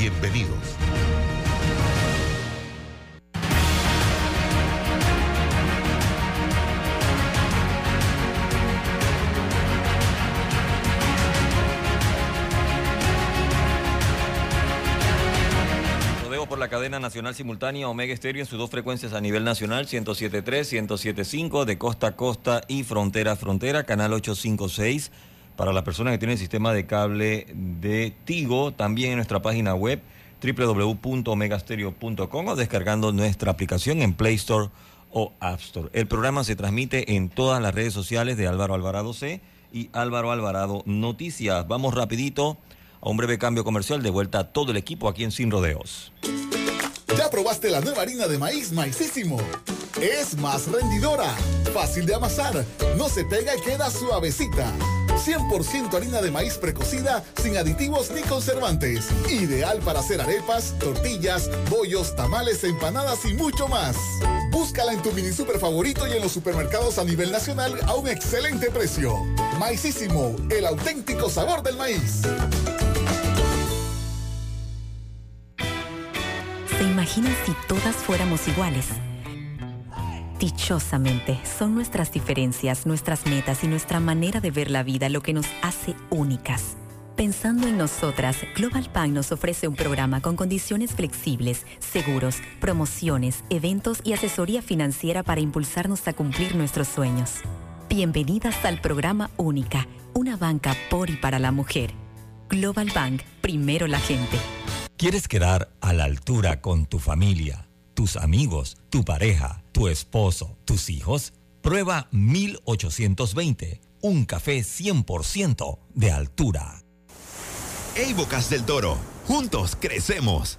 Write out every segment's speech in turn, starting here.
Bienvenidos. por la cadena nacional simultánea Omega Estéreo en sus dos frecuencias a nivel nacional, 107.3, 107.5, de costa a costa y frontera a frontera, canal 856 para las personas que tienen sistema de cable de Tigo, también en nuestra página web www.omegastereo.com o descargando nuestra aplicación en Play Store o App Store. El programa se transmite en todas las redes sociales de Álvaro Alvarado C y Álvaro Alvarado Noticias. Vamos rapidito a un breve cambio comercial de vuelta a todo el equipo aquí en Sin Rodeos. ¿Ya probaste la nueva harina de maíz Maicísimo? Es más rendidora, fácil de amasar, no se pega y queda suavecita. 100% harina de maíz precocida, sin aditivos ni conservantes. Ideal para hacer arepas, tortillas, bollos, tamales, empanadas y mucho más. Búscala en tu mini super favorito y en los supermercados a nivel nacional a un excelente precio. Maicísimo, el auténtico sabor del maíz. ¿Se imaginan si todas fuéramos iguales? Dichosamente, son nuestras diferencias, nuestras metas y nuestra manera de ver la vida lo que nos hace únicas. Pensando en nosotras, Global Bank nos ofrece un programa con condiciones flexibles, seguros, promociones, eventos y asesoría financiera para impulsarnos a cumplir nuestros sueños. Bienvenidas al programa Única, una banca por y para la mujer. Global Bank, primero la gente. ¿Quieres quedar a la altura con tu familia, tus amigos, tu pareja, tu esposo, tus hijos? Prueba 1820, un café 100% de altura. Hey Bocas del Toro, juntos crecemos.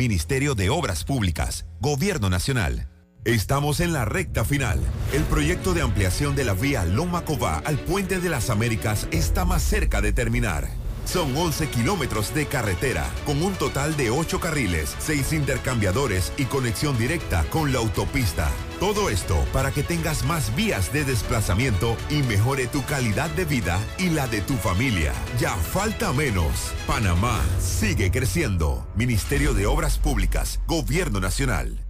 Ministerio de Obras Públicas, Gobierno Nacional. Estamos en la recta final. El proyecto de ampliación de la vía Loma Cová al Puente de las Américas está más cerca de terminar. Son 11 kilómetros de carretera, con un total de 8 carriles, 6 intercambiadores y conexión directa con la autopista. Todo esto para que tengas más vías de desplazamiento y mejore tu calidad de vida y la de tu familia. Ya falta menos. Panamá sigue creciendo. Ministerio de Obras Públicas, Gobierno Nacional.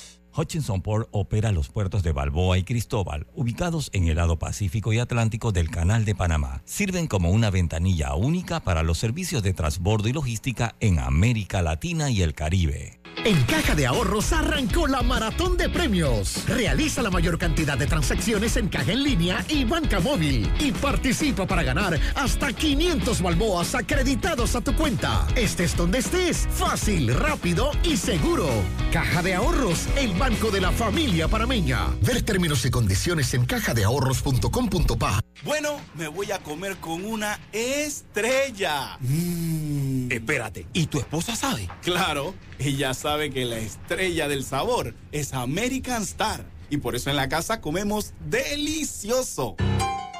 Hutchinson Port opera los puertos de Balboa y Cristóbal, ubicados en el lado Pacífico y Atlántico del Canal de Panamá. Sirven como una ventanilla única para los servicios de transbordo y logística en América Latina y el Caribe. En Caja de Ahorros arrancó la maratón de premios. Realiza la mayor cantidad de transacciones en caja en línea y banca móvil y participa para ganar hasta 500 balboas acreditados a tu cuenta. Estés donde estés, fácil, rápido y seguro. Caja de Ahorros, el banco de la familia parameña. Ver términos y condiciones en cajadeahorros.com.pa. Bueno, me voy a comer con una estrella. Mm. Espérate, ¿y tu esposa sabe? Claro, ella sabe que la estrella del sabor es American Star. Y por eso en la casa comemos delicioso.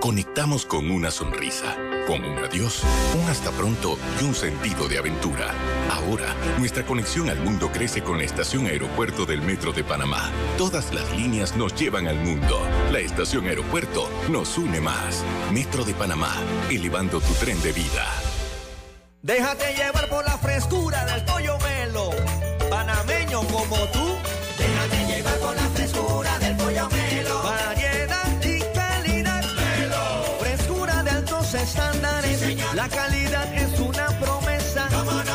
Conectamos con una sonrisa, con un adiós, un hasta pronto y un sentido de aventura. Ahora, nuestra conexión al mundo crece con la estación aeropuerto del Metro de Panamá. Todas las líneas nos llevan al mundo. La estación aeropuerto nos une más. Metro de Panamá, elevando tu tren de vida. Déjate llevar por la frescura del pollo melo, panameño como tú. Estándares. la calidad es una promesa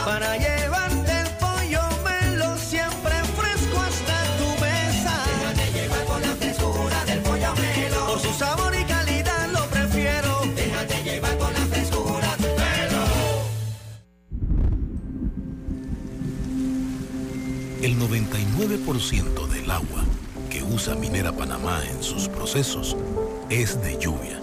para llevarte el pollo melo siempre fresco hasta tu mesa. Déjate llevar por la frescura del pollo melo. Por su sabor y calidad lo prefiero. Déjate llevar por la frescura melo. El 99% del agua que usa Minera Panamá en sus procesos es de lluvia.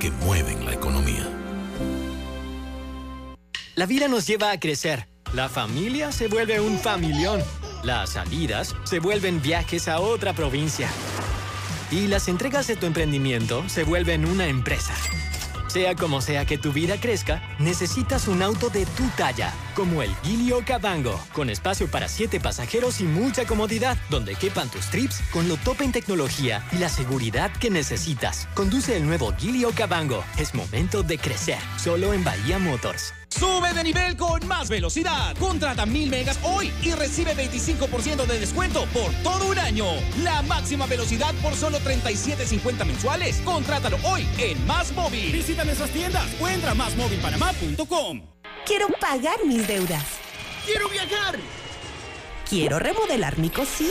Que mueven la economía. La vida nos lleva a crecer. La familia se vuelve un familión. Las salidas se vuelven viajes a otra provincia. Y las entregas de tu emprendimiento se vuelven una empresa. Sea como sea que tu vida crezca, necesitas un auto de tu talla, como el Gilio Cabango, con espacio para siete pasajeros y mucha comodidad, donde quepan tus trips con lo top en tecnología y la seguridad que necesitas. Conduce el nuevo Gilio Cabango. Es momento de crecer, solo en Bahía Motors. Sube de nivel con más velocidad. Contrata mil megas hoy y recibe 25% de descuento por todo un año. La máxima velocidad por solo 37.50 mensuales. Contrátalo hoy en Más Móvil. Visita nuestras tiendas o entra a másmóvilpanamá.com. Quiero pagar mis deudas. Quiero viajar. Quiero remodelar mi cocina.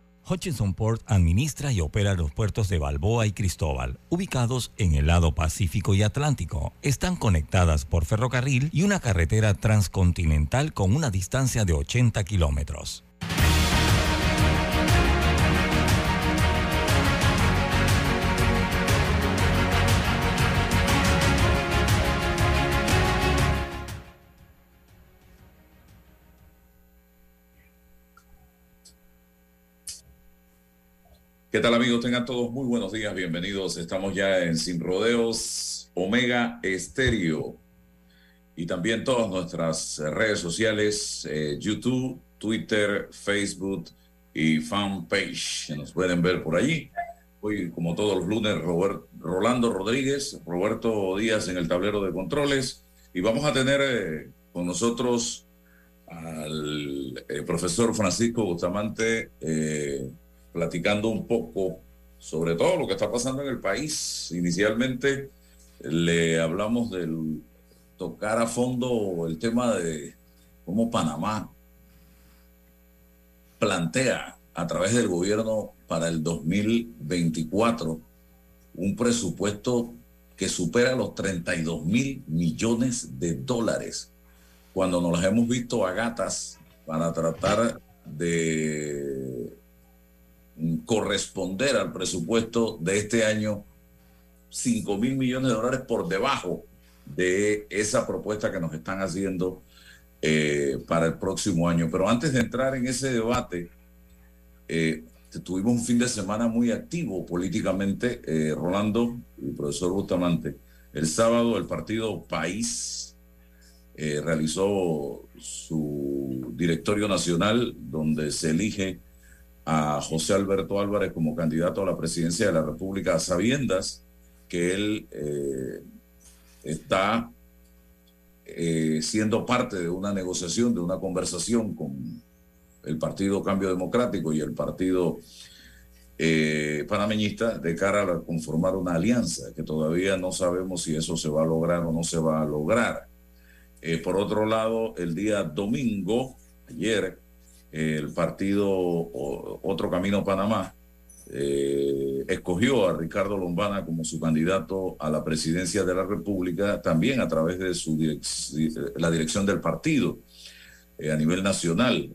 Hutchinson Port administra y opera los puertos de Balboa y Cristóbal, ubicados en el lado Pacífico y Atlántico. Están conectadas por ferrocarril y una carretera transcontinental con una distancia de 80 kilómetros. ¿Qué tal amigos? Tengan todos muy buenos días, bienvenidos. Estamos ya en Sin Rodeos Omega Estéreo y también todas nuestras redes sociales, eh, YouTube, Twitter, Facebook y fanpage. Nos pueden ver por allí. Hoy, como todos los lunes, Robert, Rolando Rodríguez, Roberto Díaz en el tablero de controles y vamos a tener eh, con nosotros al eh, profesor Francisco Bustamante. Platicando un poco sobre todo lo que está pasando en el país. Inicialmente le hablamos del tocar a fondo el tema de cómo Panamá plantea a través del gobierno para el 2024 un presupuesto que supera los 32 mil millones de dólares, cuando nos las hemos visto a gatas para tratar de corresponder al presupuesto de este año 5 mil millones de dólares por debajo de esa propuesta que nos están haciendo eh, para el próximo año. Pero antes de entrar en ese debate, eh, tuvimos un fin de semana muy activo políticamente, eh, Rolando el profesor Bustamante. El sábado el partido País realizó su directorio nacional donde se elige a José Alberto Álvarez como candidato a la presidencia de la República, a sabiendas que él eh, está eh, siendo parte de una negociación, de una conversación con el Partido Cambio Democrático y el Partido eh, Panameñista de cara a conformar una alianza, que todavía no sabemos si eso se va a lograr o no se va a lograr. Por otro lado, el día domingo, ayer, el partido Otro Camino Panamá eh, escogió a Ricardo Lombana como su candidato a la presidencia de la República, también a través de su la dirección del partido a nivel nacional.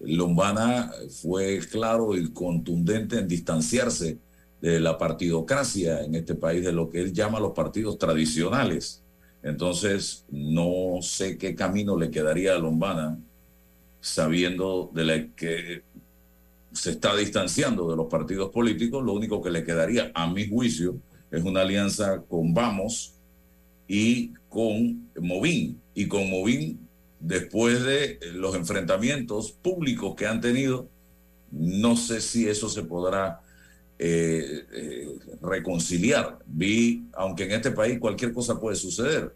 Lombana fue claro y contundente en distanciarse de la partidocracia en este país, de lo que él llama los partidos tradicionales. Entonces, no sé qué camino le quedaría a Lombana, sabiendo de la que se está distanciando de los partidos políticos, lo único que le quedaría, a mi juicio, es una alianza con Vamos y con Movín. Y con Movín después de los enfrentamientos públicos que han tenido, no sé si eso se podrá eh, eh, reconciliar. Vi, aunque en este país cualquier cosa puede suceder,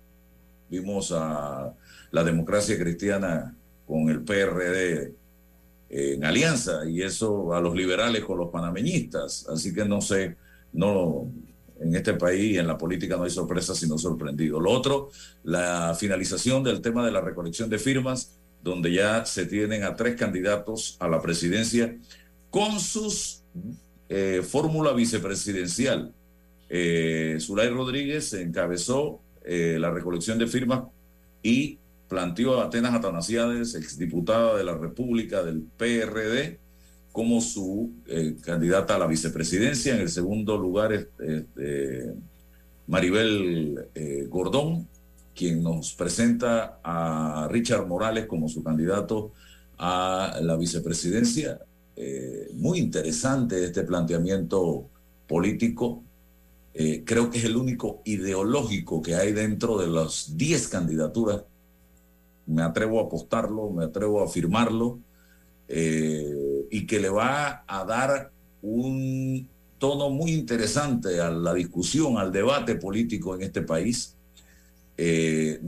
vimos a la democracia cristiana con el PRD en alianza y eso a los liberales con los panameñistas. Así que no sé, no, en este país en la política no hay sorpresas sino sorprendido. Lo otro, la finalización del tema de la recolección de firmas, donde ya se tienen a tres candidatos a la presidencia con sus eh, fórmula vicepresidencial. Eh, Zulay Rodríguez encabezó eh, la recolección de firmas y planteó a Atenas Atanasiades, exdiputada de la República del PRD, como su eh, candidata a la vicepresidencia. En el segundo lugar, este, Maribel eh, Gordón, quien nos presenta a Richard Morales como su candidato a la vicepresidencia. Eh, muy interesante este planteamiento político. creo que es el único ideológico que hay dentro de las 10 candidaturas. Me atrevo a apostarlo, me atrevo a afirmarlo eh, y que le va a dar un tono muy interesante a la discusión, al debate político en este país. Eh,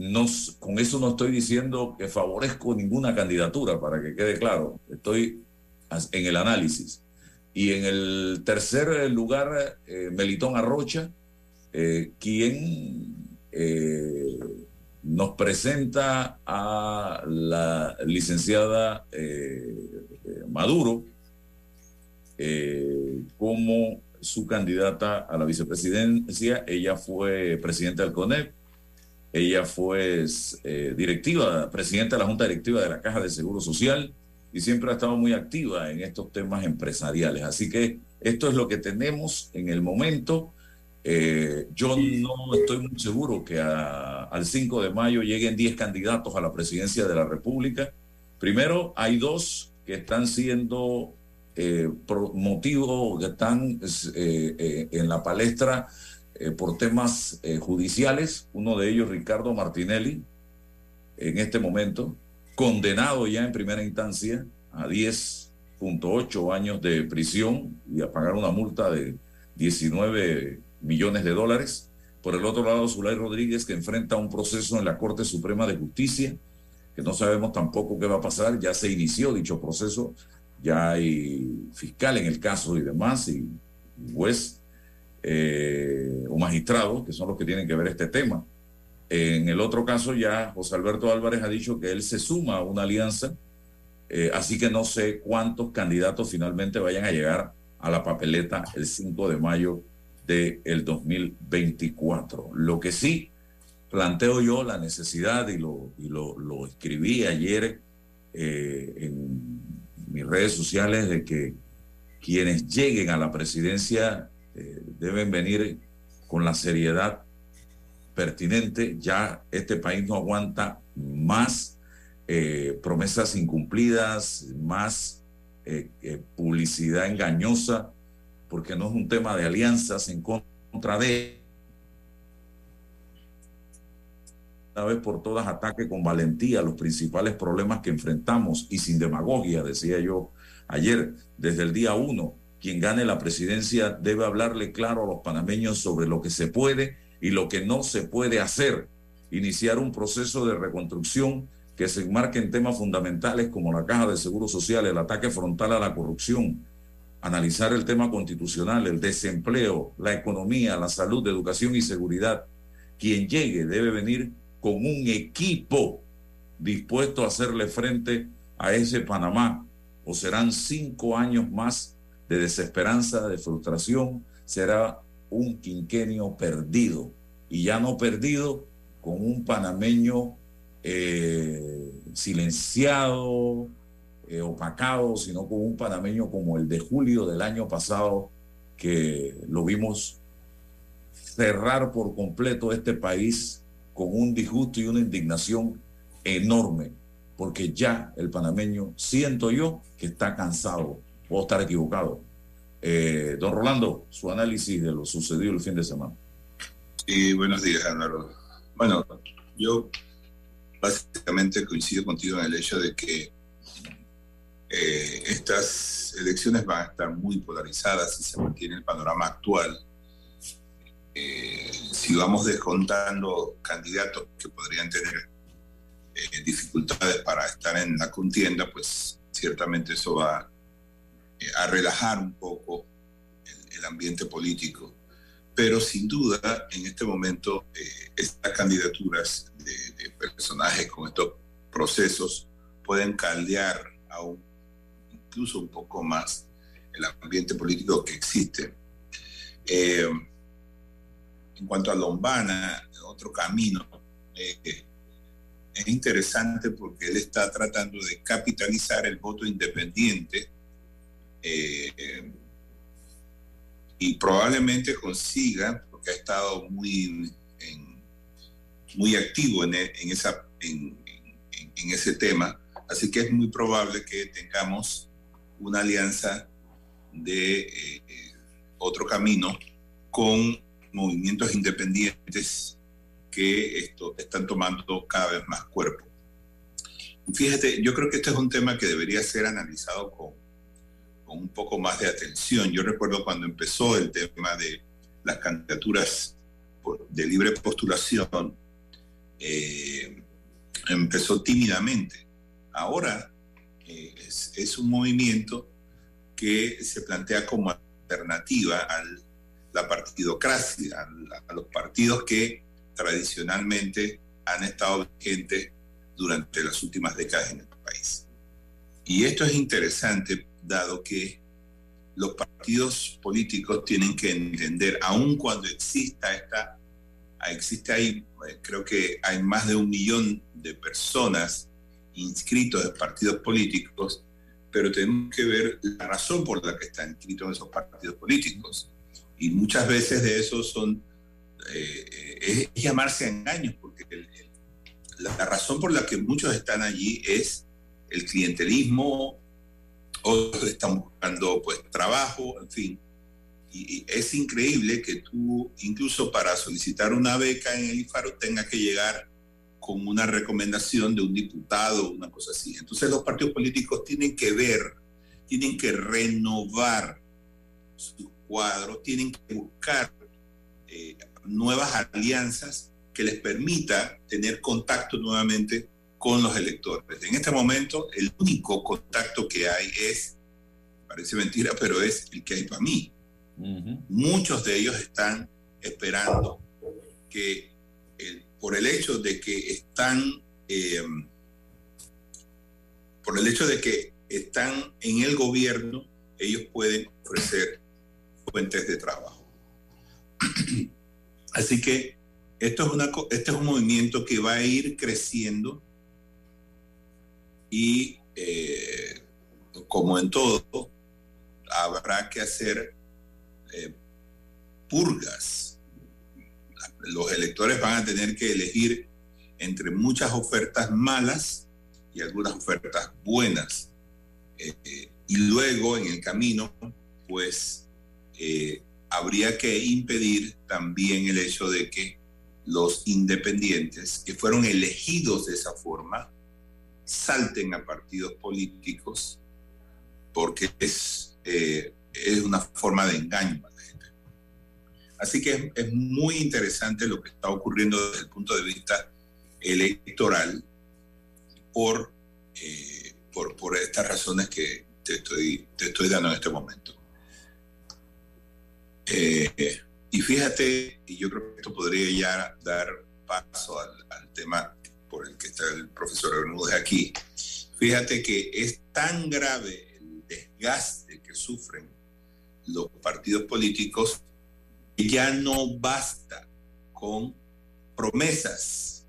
con eso no estoy diciendo que favorezco ninguna candidatura, para que quede claro. Estoy en el análisis. Y en el tercer lugar, eh, Melitón Arrocha, quien nos presenta a la licenciada eh, eh, Maduro eh, como su candidata a la vicepresidencia. Ella fue presidenta del CONEP, ella fue directiva, presidenta de la Junta Directiva de la Caja de Seguro Social y siempre ha estado muy activa en estos temas empresariales. Así que esto es lo que tenemos en el momento. Eh, yo no estoy muy seguro que al 5 de mayo lleguen 10 candidatos a la presidencia de la República. Primero, hay dos que están siendo eh, motivos, que están eh, eh, en la palestra por temas judiciales. Uno de ellos, Ricardo Martinelli, en este momento, condenado ya en primera instancia a 10.8 años de prisión y a pagar una multa de 19 millones de dólares. Por el otro lado, Zulay Rodríguez, que enfrenta un proceso en la Corte Suprema de Justicia, que no sabemos tampoco qué va a pasar. Ya se inició dicho proceso, ya hay fiscal en el caso y demás, y, juez eh, o magistrado, que son los que tienen que ver este tema. En el otro caso, ya José Alberto Álvarez ha dicho que él se suma a una alianza, eh, así que no sé cuántos candidatos finalmente vayan a llegar a la papeleta el 5 de mayo del 2024. Lo que sí planteo yo la necesidad, y lo, y lo, lo escribí ayer eh, en mis redes sociales, de que quienes lleguen a la presidencia eh, deben venir con la seriedad pertinente. Ya este país no aguanta más eh, promesas incumplidas, más publicidad engañosa porque no es un tema de alianzas en contra de una vez por todas ataque con valentía los principales problemas que enfrentamos y sin demagogia, decía yo ayer, desde el día uno, quien gane la presidencia debe hablarle claro a los panameños sobre lo que se puede y lo que no se puede hacer, iniciar un proceso de reconstrucción que se enmarque en temas fundamentales como la caja de seguro social, el ataque frontal a la corrupción, analizar el tema constitucional, el desempleo, la economía, la salud, educación y seguridad. Quien llegue debe venir con un equipo dispuesto a hacerle frente a ese Panamá, o serán cinco años más de desesperanza, de frustración, será un quinquenio perdido, y ya no perdido con un panameño eh, silenciado, eh, opacado, sino con un panameño como el de julio del año pasado, que lo vimos cerrar por completo este país con un disgusto y una indignación enorme, porque ya el panameño, siento yo, que está cansado, puedo estar equivocado. Eh, don Rolando, su análisis de lo sucedido el fin de semana. Sí, buenos días, Álvaro. Bueno, yo básicamente coincido contigo en el hecho de que eh, estas elecciones van a estar muy polarizadas si se mantiene el panorama actual. Eh, si vamos descontando candidatos que podrían tener eh, dificultades para estar en la contienda, pues ciertamente eso va a relajar un poco el, ambiente político. Pero sin duda, en este momento, estas candidaturas de, de personajes con estos procesos pueden caldear aún incluso un poco más el ambiente político que existe. Eh, en cuanto a Lombana, otro camino, eh, es interesante porque él está tratando de capitalizar el voto independiente eh, y probablemente consiga, porque ha estado muy, muy activo en, en ese tema, así que es muy probable que tengamos una alianza de eh, otro camino con movimientos independientes que esto, están tomando cada vez más cuerpo. Fíjate, yo creo que este es un tema que debería ser analizado con, con un poco más de atención. Yo recuerdo cuando empezó el tema de las candidaturas de libre postulación, eh, empezó tímidamente. Ahora es, un movimiento que se plantea como alternativa a la partidocracia, a, los partidos que tradicionalmente han estado vigentes durante las últimas décadas en el país. Y esto es interesante dado que los partidos políticos tienen que entender, aun cuando exista esta, existe ahí, eh, creo que hay más de un millón de personas inscritos en partidos políticos, pero tenemos que ver la razón por la que están inscritos en esos partidos políticos. Y muchas veces de eso son, eh, es, llamarse a engaños, porque la razón por la que muchos están allí es el clientelismo, otros están buscando pues trabajo, en fin. Y, es increíble que tú, incluso para solicitar una beca en el IFARO, tengas que llegar con una recomendación de un diputado, una cosa así. Entonces los partidos políticos tienen que ver, tienen que renovar sus cuadros, tienen que buscar eh, nuevas alianzas que les permita tener contacto nuevamente con los electores. En este momento el único contacto que hay es, parece mentira, pero es el que hay para mí. Muchos de ellos están esperando que por el hecho de que están, eh, por el hecho de que están en el gobierno, ellos pueden ofrecer fuentes de trabajo. Así que esto es, una, este es un movimiento que va a ir creciendo y eh, como en todo, habrá que hacer eh, purgas los electores van a tener que elegir entre muchas ofertas malas y algunas ofertas buenas. Eh, y luego en el camino, pues eh, habría que impedir también el hecho de que los independientes que fueron elegidos de esa forma salten a partidos políticos porque es, eh, es una forma de engaño Así que es, muy interesante lo que está ocurriendo desde el punto de vista electoral por, eh, por, estas razones que te estoy, te estoy dando en este momento. Eh, y fíjate, y yo creo que esto podría ya dar paso al, al tema por el que está el profesor Bermúdez aquí. Fíjate que es tan grave el desgaste que sufren los partidos políticos ya no basta con promesas.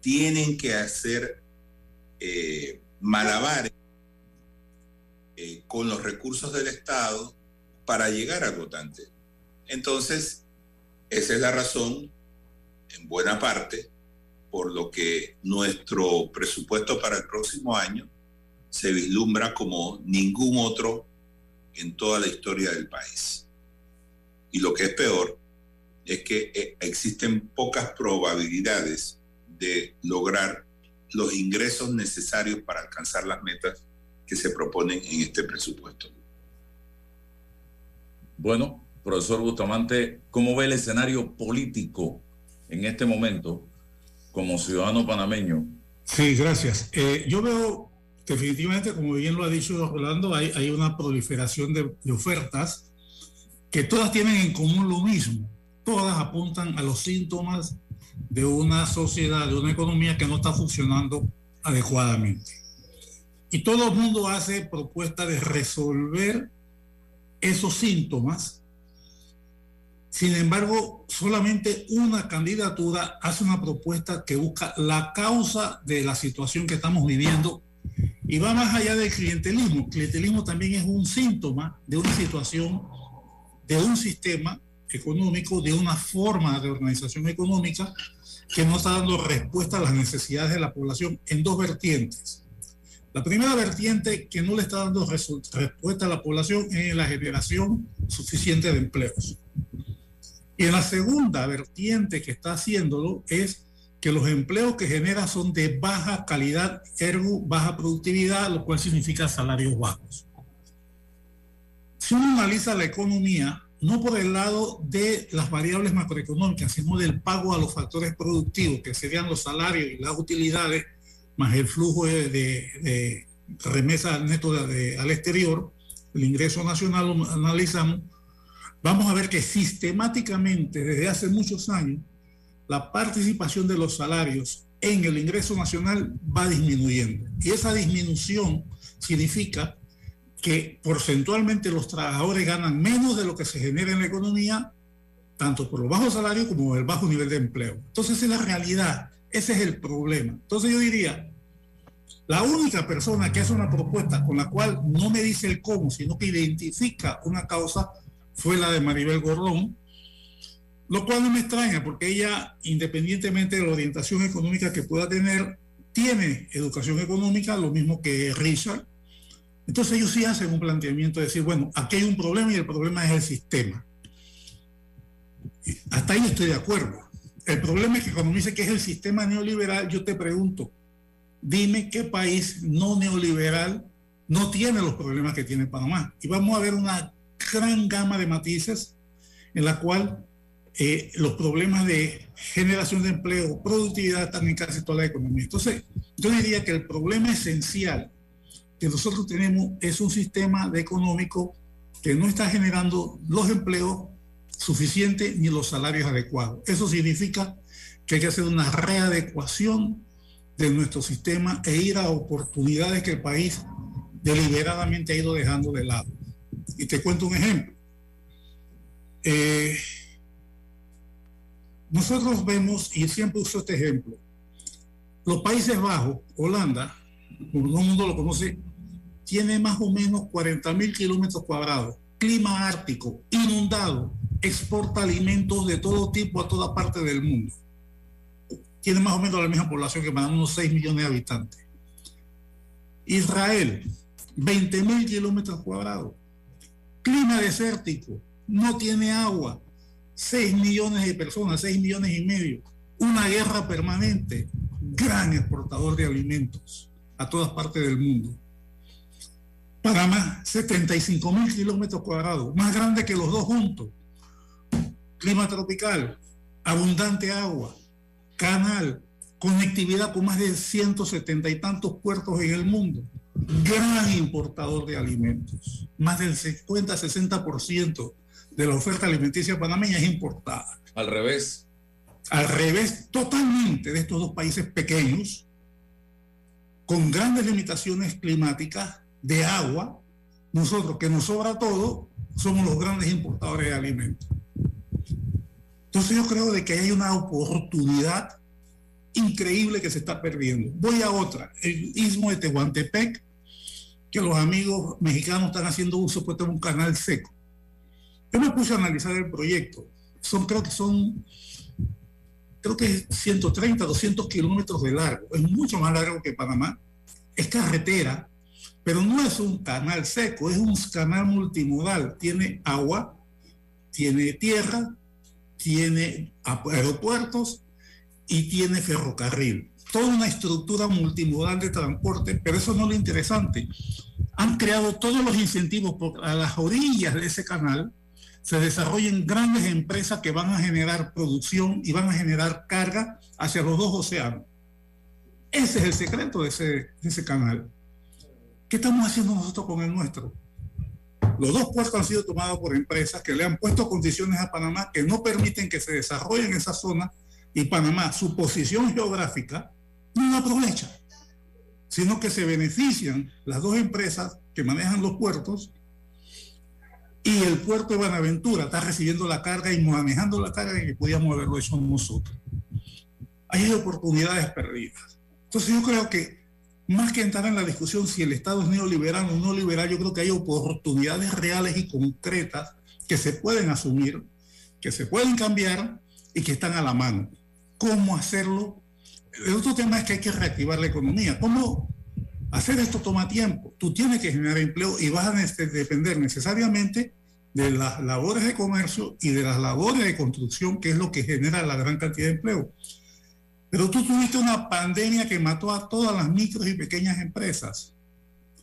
Tienen que hacer eh, malabares eh, con los recursos del Estado para llegar al votante. Entonces, esa es la razón, en buena parte, por lo que nuestro presupuesto para el próximo año se vislumbra como ningún otro en toda la historia del país. Y lo que es peor es que eh, existen pocas probabilidades de lograr los ingresos necesarios para alcanzar las metas que se proponen en este presupuesto. Bueno, profesor Bustamante, ¿cómo ve el escenario político en este momento como ciudadano panameño? Sí, gracias. Eh, yo veo definitivamente, como bien lo ha dicho Rolando, hay, hay una proliferación de, de, ofertas que todas tienen en común lo mismo. Todas apuntan a los síntomas de una sociedad, de una economía que no está funcionando adecuadamente. Y todo el mundo hace propuesta de resolver esos síntomas. Sin embargo, solamente una candidatura hace una propuesta que busca la causa de la situación que estamos viviendo y va más allá del clientelismo. El clientelismo también es un síntoma de una situación, de un sistema económico, de una forma de organización económica que no está dando respuesta a las necesidades de la población en dos vertientes. La primera vertiente que no le está dando respuesta a la población es la generación suficiente de empleos. Y en la segunda vertiente que está haciéndolo es que los empleos que genera son de baja calidad, ergo baja productividad, lo cual significa salarios bajos. Si uno analiza la economía, no por el lado de las variables macroeconómicas, sino del pago a los factores productivos, que serían los salarios y las utilidades, más el flujo de, de, de remesas neto de, al exterior, el ingreso nacional lo analizamos, vamos a ver que sistemáticamente desde hace muchos años la participación de los salarios en el ingreso nacional va disminuyendo. Y esa disminución significa que porcentualmente los trabajadores ganan menos de lo que se genera en la economía, tanto por los bajos salarios como el bajo nivel de empleo. Entonces, es la realidad. Ese es el problema. Entonces yo diría, la única persona que hace una propuesta con la cual no me dice el cómo, sino que identifica una causa, fue la de Maribel Gordón, lo cual no me extraña porque ella, independientemente de la orientación económica que pueda tener, tiene educación económica, lo mismo que Richard. Entonces ellos sí hacen un planteamiento de decir, bueno, aquí hay un problema y el problema es el sistema. Hasta ahí estoy de acuerdo. El problema es que cuando me dice que es el sistema neoliberal, yo te pregunto, dime qué país no neoliberal no tiene los problemas que tiene Panamá. Y vamos a ver una gran gama de matices en la cual eh, los problemas de generación de empleo, productividad están en casi toda la economía. Entonces, yo diría que el problema esencial que nosotros tenemos es un sistema de económico que no está generando los empleos suficientes ni los salarios adecuados. Eso significa que hay que hacer una readecuación de nuestro sistema e ir a oportunidades que el país deliberadamente ha ido dejando de lado. Y te cuento un ejemplo. Eh, nosotros vemos, y siempre uso este ejemplo, los Países Bajos, Holanda, como todo el mundo lo conoce, tiene más o menos 40 mil kilómetros cuadrados, clima ártico, inundado, exporta alimentos de todo tipo a toda parte del mundo. Tiene más o menos la misma población que para unos 6 millones de habitantes. Israel, 20 mil kilómetros cuadrados, clima desértico, no tiene agua, 6 millones de personas, 6 millones y medio, una guerra permanente, gran exportador de alimentos a todas partes del mundo. Panamá, 75 mil kilómetros cuadrados, más grande que los dos juntos. Clima tropical, abundante agua, canal, conectividad con más de 170 y tantos puertos en el mundo, gran importador de alimentos. Más del 50-60% de la oferta alimenticia panameña es importada. Al revés. Al revés totalmente de estos dos países pequeños, con grandes limitaciones climáticas de agua, nosotros que nos sobra todo, somos los grandes importadores de alimentos. Entonces yo creo de que hay una oportunidad increíble que se está perdiendo. Voy a otra, el istmo de Tehuantepec, que los amigos mexicanos están haciendo uso, pues tengo un canal seco. Yo me puse a analizar el proyecto. Son, creo que son, creo que 130, 200 kilómetros de largo. Es mucho más largo que Panamá. Es carretera, pero no es un canal seco, es un canal multimodal. Tiene agua, tiene tierra, tiene aeropuertos y tiene ferrocarril. Toda una estructura multimodal de transporte, pero eso no es lo interesante. Han creado todos los incentivos a las orillas de ese canal se desarrollen grandes empresas que van a generar producción y van a generar carga hacia los dos océanos. Ese es el secreto de ese canal. ¿Qué estamos haciendo nosotros con el nuestro? Los dos puertos han sido tomados por empresas que le han puesto condiciones a Panamá que no permiten que se desarrolle en esa zona y Panamá, su posición geográfica, no la aprovecha, sino que se benefician las dos empresas que manejan los puertos y el puerto de Buenaventura está recibiendo la carga y manejando la carga que podíamos haberlo hecho nosotros. Hay oportunidades perdidas. Entonces yo creo que más que entrar en la discusión si el Estado es neoliberal o no liberal, yo creo que hay oportunidades reales y concretas que se pueden asumir, que se pueden cambiar y que están a la mano. ¿Cómo hacerlo? El otro tema es que hay que reactivar la economía. ¿Cómo Hacer esto toma tiempo. Tú tienes que generar empleo y vas a depender necesariamente de las labores de comercio y de las labores de construcción, que es lo que genera la gran cantidad de empleo. Pero tú tuviste una pandemia que mató a todas las micros y pequeñas empresas.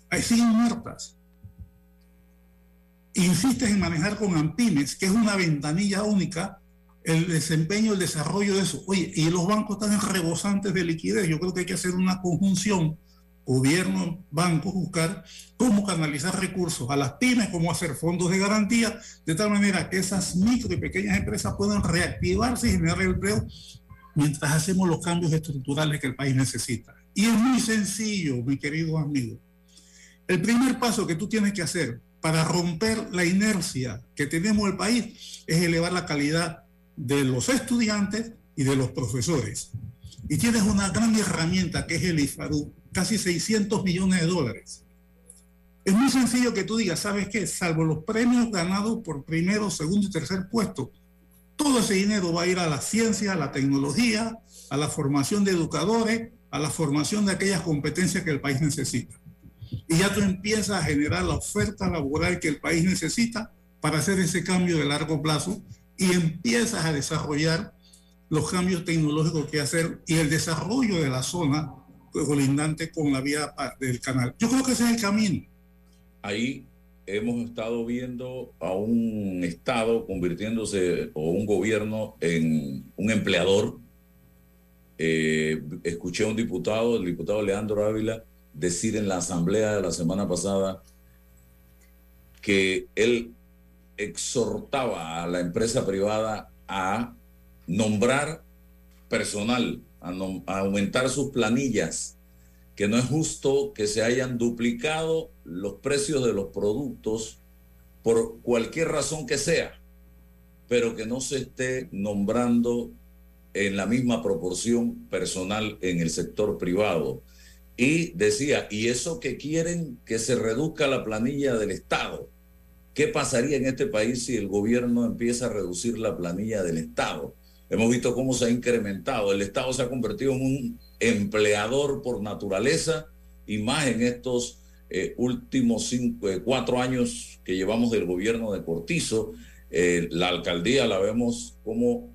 Ahí siguen muertas. Insistes en manejar con AMPIMES, que es una ventanilla única, el desempeño, el desarrollo de eso. Oye, y los bancos están rebosantes de liquidez. Yo creo que hay que hacer una conjunción gobierno, bancos, buscar cómo canalizar recursos a las pymes, cómo hacer fondos de garantía, de tal manera que esas micro y pequeñas empresas puedan reactivarse y generar empleo mientras hacemos los cambios estructurales que el país necesita. Y es muy sencillo, mi querido amigo. El primer paso que tú tienes que hacer para romper la inercia que tenemos el país es elevar la calidad de los estudiantes y de los profesores. Y tienes una gran herramienta que es el IFARU, casi 600 millones de dólares. Es muy sencillo que tú digas, ¿sabes qué? Salvo los premios ganados por primero, segundo y tercer puesto, todo ese dinero va a ir a la ciencia, a la tecnología, a la formación de educadores, a la formación de aquellas competencias que el país necesita. Y ya tú empiezas a generar la oferta laboral que el país necesita para hacer ese cambio de largo plazo y empiezas a desarrollar los cambios tecnológicos que hacer y el desarrollo de la zona colindante con la vía del canal. Yo creo que ese es el camino. Ahí hemos estado viendo a un Estado convirtiéndose o un gobierno en un empleador. Eh, escuché a un diputado, el diputado Leandro Ávila, decir en la asamblea de la semana pasada que él exhortaba a la empresa privada a nombrar personal a, aumentar sus planillas, que no es justo que se hayan duplicado los precios de los productos por cualquier razón que sea, pero que no se esté nombrando en la misma proporción personal en el sector privado. Y decía, y eso que quieren que se reduzca la planilla del Estado. ¿Qué pasaría en este país si el gobierno empieza a reducir la planilla del Estado? Hemos visto cómo se ha incrementado. El Estado se ha convertido en un empleador por naturaleza y más en estos eh, últimos cinco, eh, cuatro años que llevamos del gobierno de Cortizo. Eh, la alcaldía la vemos como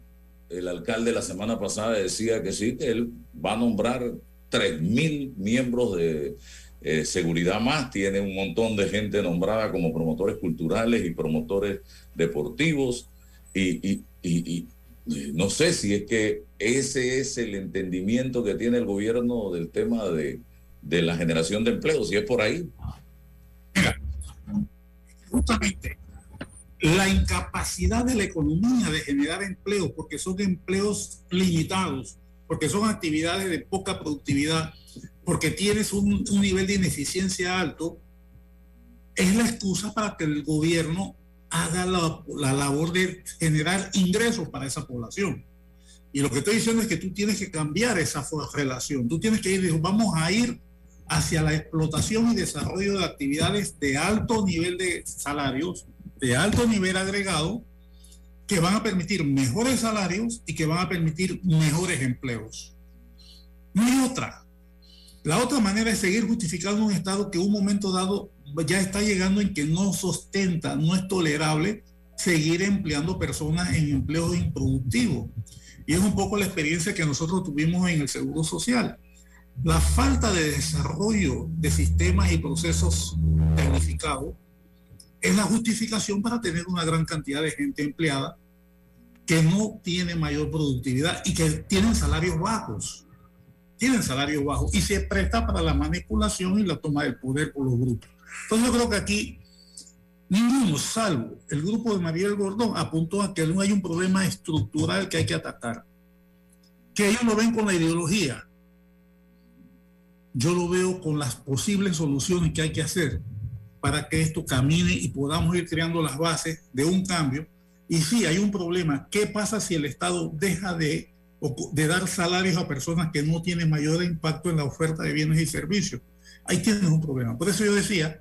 el alcalde la semana pasada decía que sí, que él va a nombrar tres mil miembros de seguridad más, tiene un montón de gente nombrada como promotores culturales y promotores deportivos y, y, y, no sé si es que ese es el entendimiento que tiene el gobierno del tema de, de la generación de empleos, y es por ahí. Justamente, la incapacidad de la economía de generar empleos, porque son empleos limitados, porque son actividades de poca productividad, porque tienes un, nivel de ineficiencia alto, es la excusa para que el gobierno haga la, la, labor de generar ingresos para esa población. Y lo que estoy diciendo es que tú tienes que cambiar esa relación. Tú tienes que ir, vamos a ir hacia la explotación y desarrollo de actividades de alto nivel de salarios, de alto nivel agregado, que van a permitir mejores salarios y que van a permitir mejores empleos. No hay otra. La otra manera es seguir justificando un Estado que un momento dado ya está llegando en que no sustenta, no es tolerable seguir empleando personas en empleos improductivos. Y es un poco la experiencia que nosotros tuvimos en el Seguro Social. La falta de desarrollo de sistemas y procesos tecnificados es la justificación para tener una gran cantidad de gente empleada que no tiene mayor productividad y que tienen salarios bajos. Tienen salarios bajos y se presta para la manipulación y la toma del poder por los grupos. Entonces yo creo que aquí ninguno, salvo el grupo de Mariel Gordón, apuntó a que no hay un problema estructural que hay que atacar. Que ellos lo ven con la ideología. Yo lo veo con las posibles soluciones que hay que hacer para que esto camine y podamos ir creando las bases de un cambio. Y sí, hay un problema. ¿Qué pasa si el Estado deja de, dar salarios a personas que no tienen mayor impacto en la oferta de bienes y servicios? Ahí tienes un problema. Por eso yo decía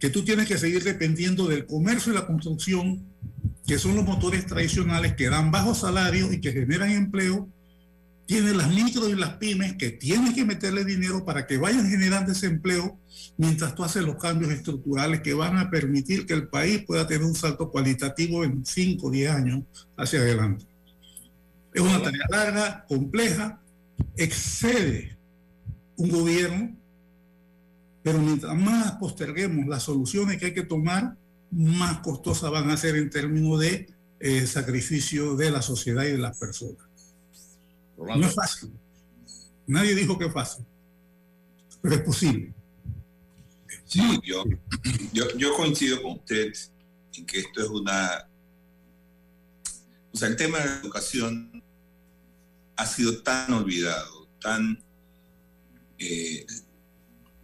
que tú tienes que seguir dependiendo del comercio y la construcción, que son los motores tradicionales que dan bajos salarios y que generan empleo. Tienes las micro y las pymes que tienes que meterle dinero para que vayan generando ese empleo mientras tú haces los cambios estructurales que van a permitir que el país pueda tener un salto cualitativo en 5 o 10 años hacia adelante. Es una tarea larga, compleja, excede un gobierno pero mientras más posterguemos las soluciones que hay que tomar, más costosas van a ser en términos de eh, sacrificio de la sociedad y de las personas. No es fácil. Nadie dijo que es fácil, pero es posible. Sí, yo, yo, yo coincido con usted en que esto es una... O sea, el tema de la educación ha sido tan olvidado, tan eh,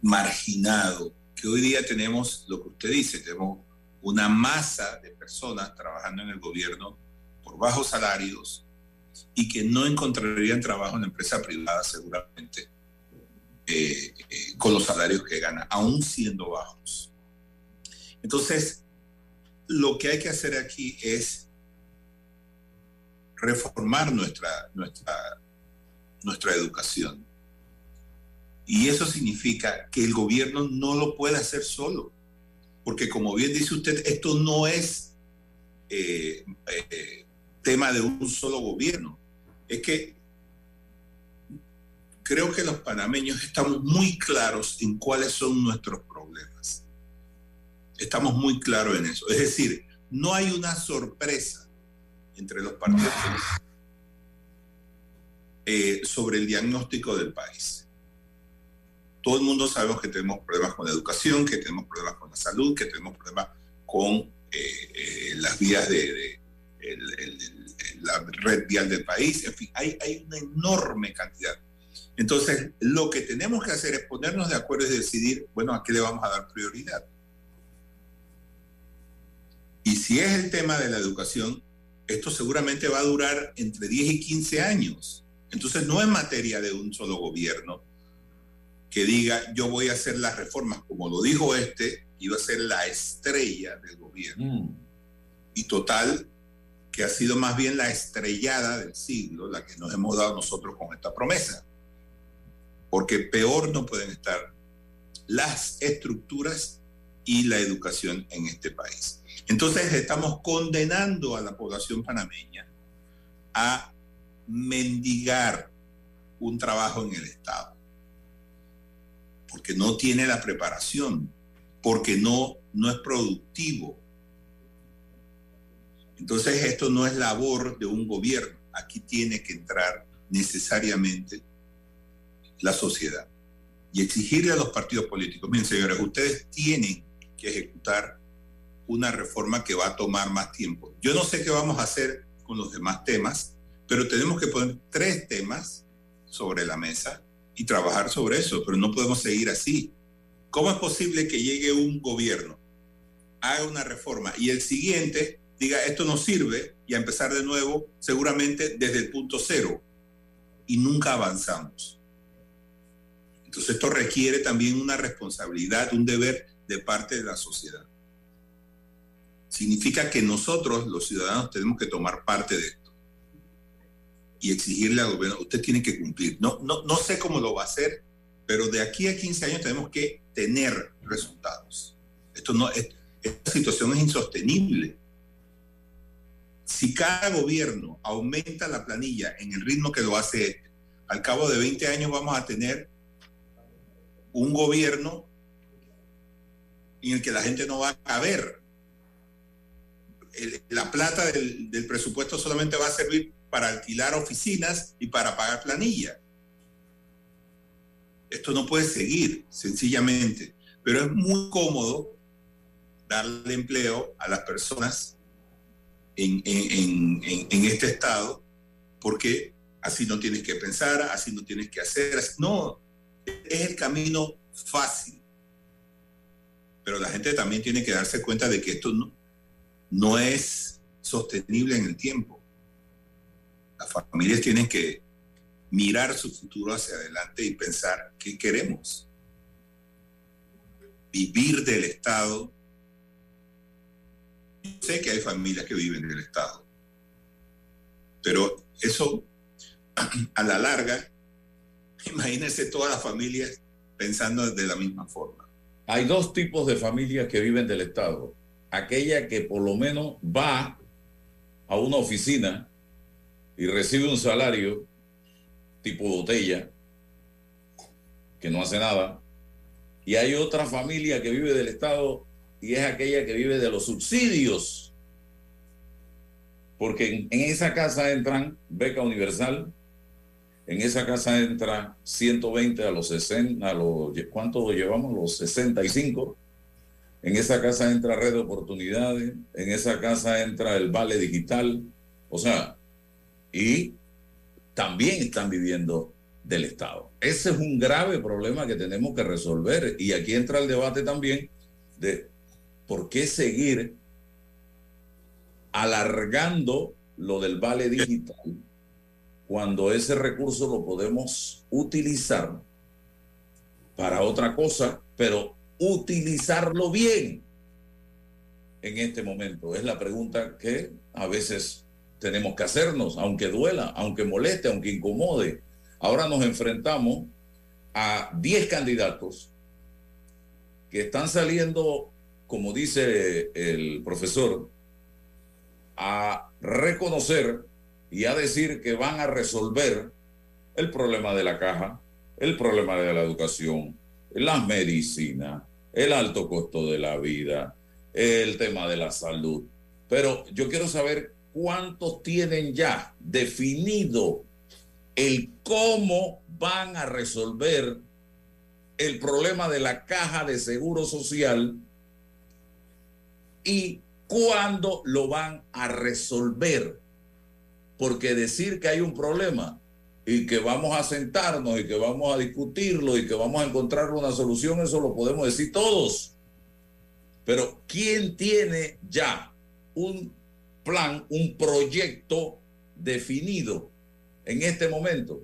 marginado, que hoy día tenemos lo que usted dice, tenemos una masa de personas trabajando en el gobierno por bajos salarios y que no encontrarían trabajo en la empresa privada seguramente eh, eh, con los salarios que ganan, aún siendo bajos. Entonces, lo que hay que hacer aquí es reformar nuestra, nuestra, nuestra educación y eso significa que el gobierno no lo puede hacer solo, porque como bien dice usted, esto no es eh, tema de un solo gobierno. Es que creo que los panameños estamos muy claros en cuáles son nuestros problemas. Estamos muy claros en eso. Es decir, no hay una sorpresa entre los partidos eh, sobre el diagnóstico del país todo el mundo sabemos que tenemos problemas con la educación, que tenemos problemas con la salud, que tenemos problemas con eh, eh, las vías de, la red vial del país, en fin, hay, hay una enorme cantidad. Entonces, lo que tenemos que hacer es ponernos de acuerdo y decidir, bueno, ¿a qué le vamos a dar prioridad? Y si es el tema de la educación, esto seguramente va a durar entre 10 y 15 años. Entonces, no es materia de un solo gobierno, que diga yo voy a hacer las reformas, como lo dijo este, iba a ser la estrella del gobierno. Mm. Y total, que ha sido más bien la estrellada del siglo, la que nos hemos dado nosotros con esta promesa. Porque peor no pueden estar las estructuras y la educación en este país. Entonces estamos condenando a la población panameña a mendigar un trabajo en el Estado porque no tiene la preparación, porque no, no es productivo. Entonces esto no es labor de un gobierno, aquí tiene que entrar necesariamente la sociedad y exigirle a los partidos políticos, miren señores, ustedes tienen que ejecutar una reforma que va a tomar más tiempo. Yo no sé qué vamos a hacer con los demás temas, pero tenemos que poner tres temas sobre la mesa y trabajar sobre eso, pero no podemos seguir así. ¿Cómo es posible que llegue un gobierno, haga una reforma y el siguiente diga esto no sirve y a empezar de nuevo seguramente desde el punto cero y nunca avanzamos? Entonces esto requiere también una responsabilidad, un deber de parte de la sociedad. Significa que nosotros, los ciudadanos, tenemos que tomar parte de esto y exigirle al gobierno, usted tiene que cumplir. No, no, no sé cómo lo va a hacer, pero de aquí a 15 años tenemos que tener resultados. Esto no, esta situación es insostenible. Si cada gobierno aumenta la planilla en el ritmo que lo hace al cabo de 20 años vamos a tener un gobierno en el que la gente no va a ver. la plata del, del, presupuesto solamente va a servir para alquilar oficinas y para pagar planilla. Esto no puede seguir, sencillamente. Pero es muy cómodo darle empleo a las personas en, en, en, en este estado porque así no tienes que pensar, así no tienes que hacer. No, es el camino fácil. Pero la gente también tiene que darse cuenta de que esto no, no es sostenible en el tiempo. Las familias tienen que mirar su futuro hacia adelante y pensar qué queremos. Vivir del Estado. Sé que hay familias que viven del Estado, pero eso a la larga Imagínense todas las familias pensando de la misma forma. Hay dos tipos de familias que viven del Estado. Aquella que por lo menos va a una oficina y recibe un salario tipo botella, que no hace nada. Y hay otra familia que vive del Estado y es aquella que vive de los subsidios. Porque en, esa casa entran beca universal, en esa casa entra 120 a los 60, a los, ¿cuánto llevamos? Los 65. En esa casa entra Red de Oportunidades, en esa casa entra el Vale Digital, o sea, y también están viviendo del Estado. Ese es un grave problema que tenemos que resolver y aquí entra el debate también de por qué seguir alargando lo del Vale Digital cuando ese recurso lo podemos utilizar para otra cosa, pero utilizarlo bien en este momento. Es la pregunta que a veces tenemos que hacernos, aunque duela, aunque moleste, aunque incomode. Ahora nos enfrentamos a 10 candidatos que están saliendo, como dice el profesor, a reconocer y a decir que van a resolver el problema de la caja, el problema de la educación, las medicinas, el alto costo de la vida, el tema de la salud. Pero yo quiero saber cuántos tienen ya definido el cómo van a resolver el problema de la caja de seguro social y cuándo lo van a resolver porque decir que hay un problema y que vamos a sentarnos y que vamos a discutirlo y que vamos a encontrar una solución, eso lo podemos decir todos. Pero ¿quién tiene ya un plan, un proyecto definido en este momento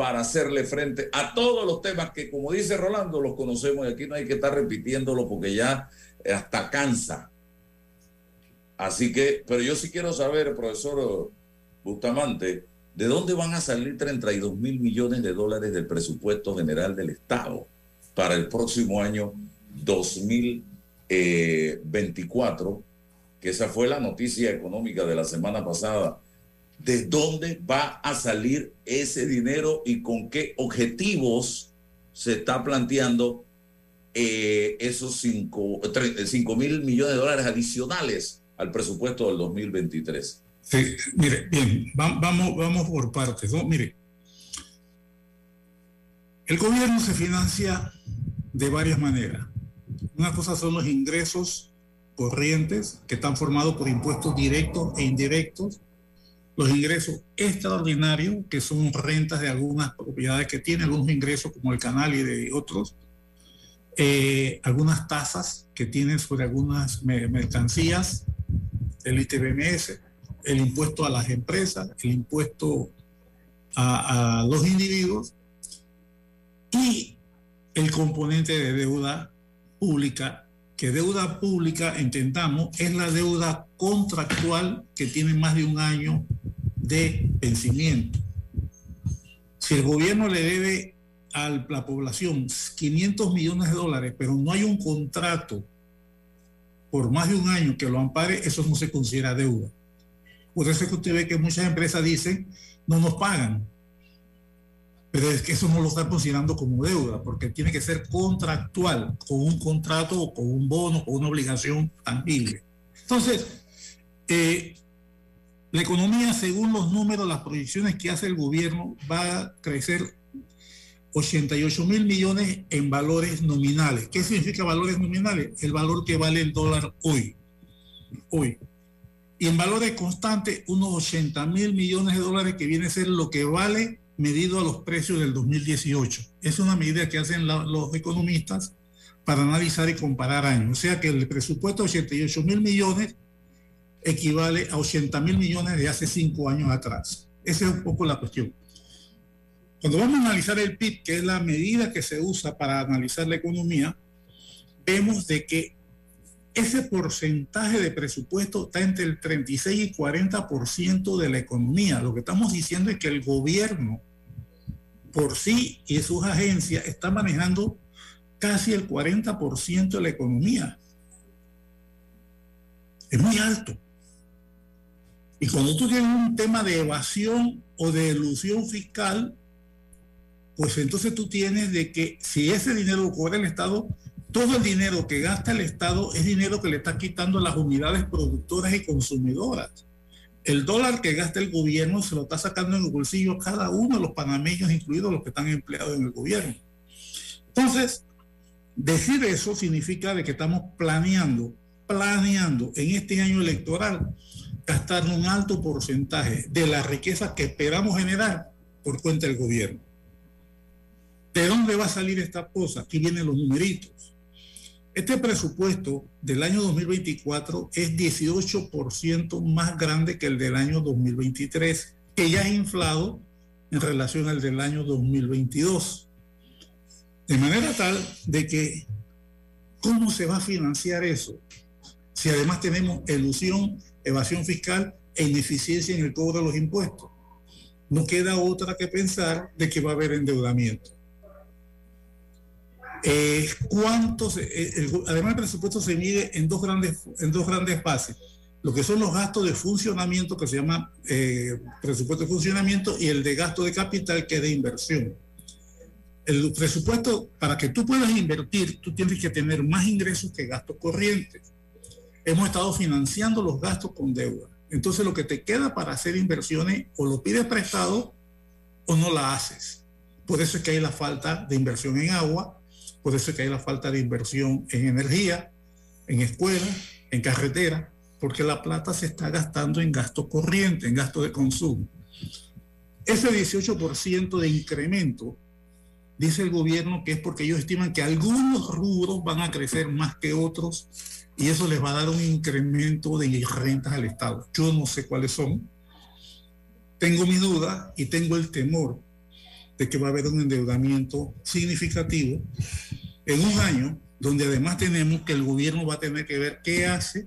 para hacerle frente a todos los temas que, como dice Rolando, los conocemos y aquí no hay que estar repitiéndolo porque ya hasta cansa. Así que, pero yo sí quiero saber, profesor Bustamante, ¿de dónde van a salir 32 mil millones de dólares del presupuesto general del Estado para el próximo año 2024? Que esa fue la noticia económica de la semana pasada. ¿De dónde va a salir ese dinero y con qué objetivos se está planteando eh, esos 5 mil millones de dólares adicionales al presupuesto del 2023. Sí, mire, bien, vamos, vamos por partes. ¿no? Mire, el gobierno se financia de varias maneras. Una cosa son los ingresos corrientes que están formados por impuestos directos e indirectos, los ingresos extraordinarios, que son rentas de algunas propiedades que tiene algunos ingresos como el canal y de otros, eh, algunas tasas que tienen sobre algunas mercancías, el ITBMS, el impuesto a las empresas, el impuesto a, a los individuos y el componente de deuda pública, que deuda pública, entendamos, es la deuda contractual que tiene más de un año de vencimiento. Si el gobierno le debe a la población 500 millones de dólares, pero no hay un contrato por más de un año que lo ampare, eso no se considera deuda. Por eso es que usted ve que muchas empresas dicen, no nos pagan. Pero es que eso no lo está considerando como deuda, porque tiene que ser contractual, con un contrato o con un bono, con una obligación tangible. Entonces, eh, la economía, según los números, las proyecciones que hace el gobierno, va a crecer 88 mil millones en valores nominales. ¿Qué significa valores nominales? El valor que vale el dólar hoy. Hoy. Y en valores constantes, unos 80 mil millones de dólares que viene a ser lo que vale medido a los precios del 2018. Es una medida que hacen los economistas para analizar y comparar años. O sea que el presupuesto de 88 mil millones equivale a 80 mil millones de hace cinco años atrás. Esa es un poco la cuestión. Cuando vamos a analizar el PIB, que es la medida que se usa para analizar la economía, vemos de que ese porcentaje de presupuesto está entre el 36 y 40% de la economía. Lo que estamos diciendo es que el gobierno por sí y sus agencias están manejando casi el 40% de la economía. Es muy alto. Y cuando tú tienes un tema de evasión o de ilusión fiscal, pues entonces tú tienes de que si ese dinero lo cobra el Estado, todo el dinero que gasta el Estado es dinero que le está quitando a las unidades productoras y consumidoras. El dólar que gasta el gobierno se lo está sacando en el bolsillo cada uno de los panameños, incluidos los que están empleados en el gobierno. Entonces, decir eso significa de que estamos planeando, planeando en este año electoral gastar un alto porcentaje de la riqueza que esperamos generar por cuenta del gobierno. ¿De dónde va a salir esta cosa? Aquí vienen los numeritos. Este presupuesto del año 2024 es 18% más grande que el del año 2023, que ya es inflado en relación al del año 2022. De manera tal de que, ¿cómo se va a financiar eso? Si además tenemos ilusión, evasión fiscal e ineficiencia en el cobro de los impuestos. No queda otra que pensar de que va a haber endeudamiento. Eh, ¿Cuántos? Eh, además, el presupuesto se mide en dos grandes, en dos grandes fases. Lo que son los gastos de funcionamiento, que se llama eh, presupuesto de funcionamiento, y el de gasto de capital, que es de inversión. El presupuesto, para que tú puedas invertir, tú tienes que tener más ingresos que gastos corrientes. Hemos estado financiando los gastos con deuda. Entonces, lo que te queda para hacer inversiones, o lo pides prestado o no la haces. Por eso es que hay la falta de inversión en agua, por eso es que hay la falta de inversión en energía, en escuelas, en carretera, porque la plata se está gastando en gasto corriente, en gasto de consumo. Ese 18% de incremento, dice el gobierno que es porque ellos estiman que algunos rubros van a crecer más que otros y eso les va a dar un incremento de rentas al Estado. Yo no sé cuáles son. Tengo mi duda y tengo el temor de que va a haber un endeudamiento significativo en un año donde además tenemos que el gobierno va a tener que ver qué hace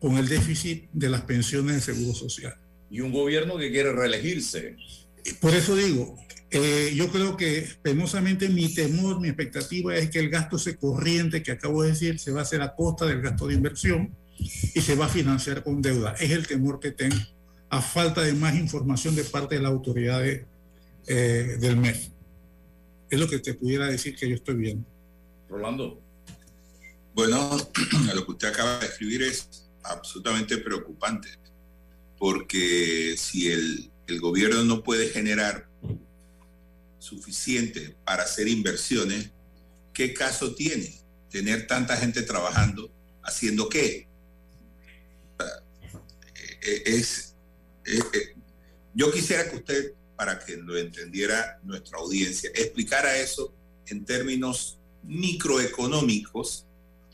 con el déficit de las pensiones de seguro social. Y un gobierno que quiere reelegirse. Por eso digo, eh, yo creo que penosamente mi temor, mi expectativa es que el gasto ese corriente que acabo de decir se va a hacer a costa del gasto de inversión y se va a financiar con deuda. Es el temor que tengo, a falta de más información de parte de las autoridades eh, del mes. Es lo que te pudiera decir que yo estoy viendo. Rolando. Bueno, lo que usted acaba de escribir es absolutamente preocupante, porque si el, el gobierno no puede generar suficiente para hacer inversiones, ¿qué caso tiene tener tanta gente trabajando haciendo qué? Eh, es, es, es, yo quisiera que usted, para que lo entendiera nuestra audiencia, explicara eso en términos microeconómicos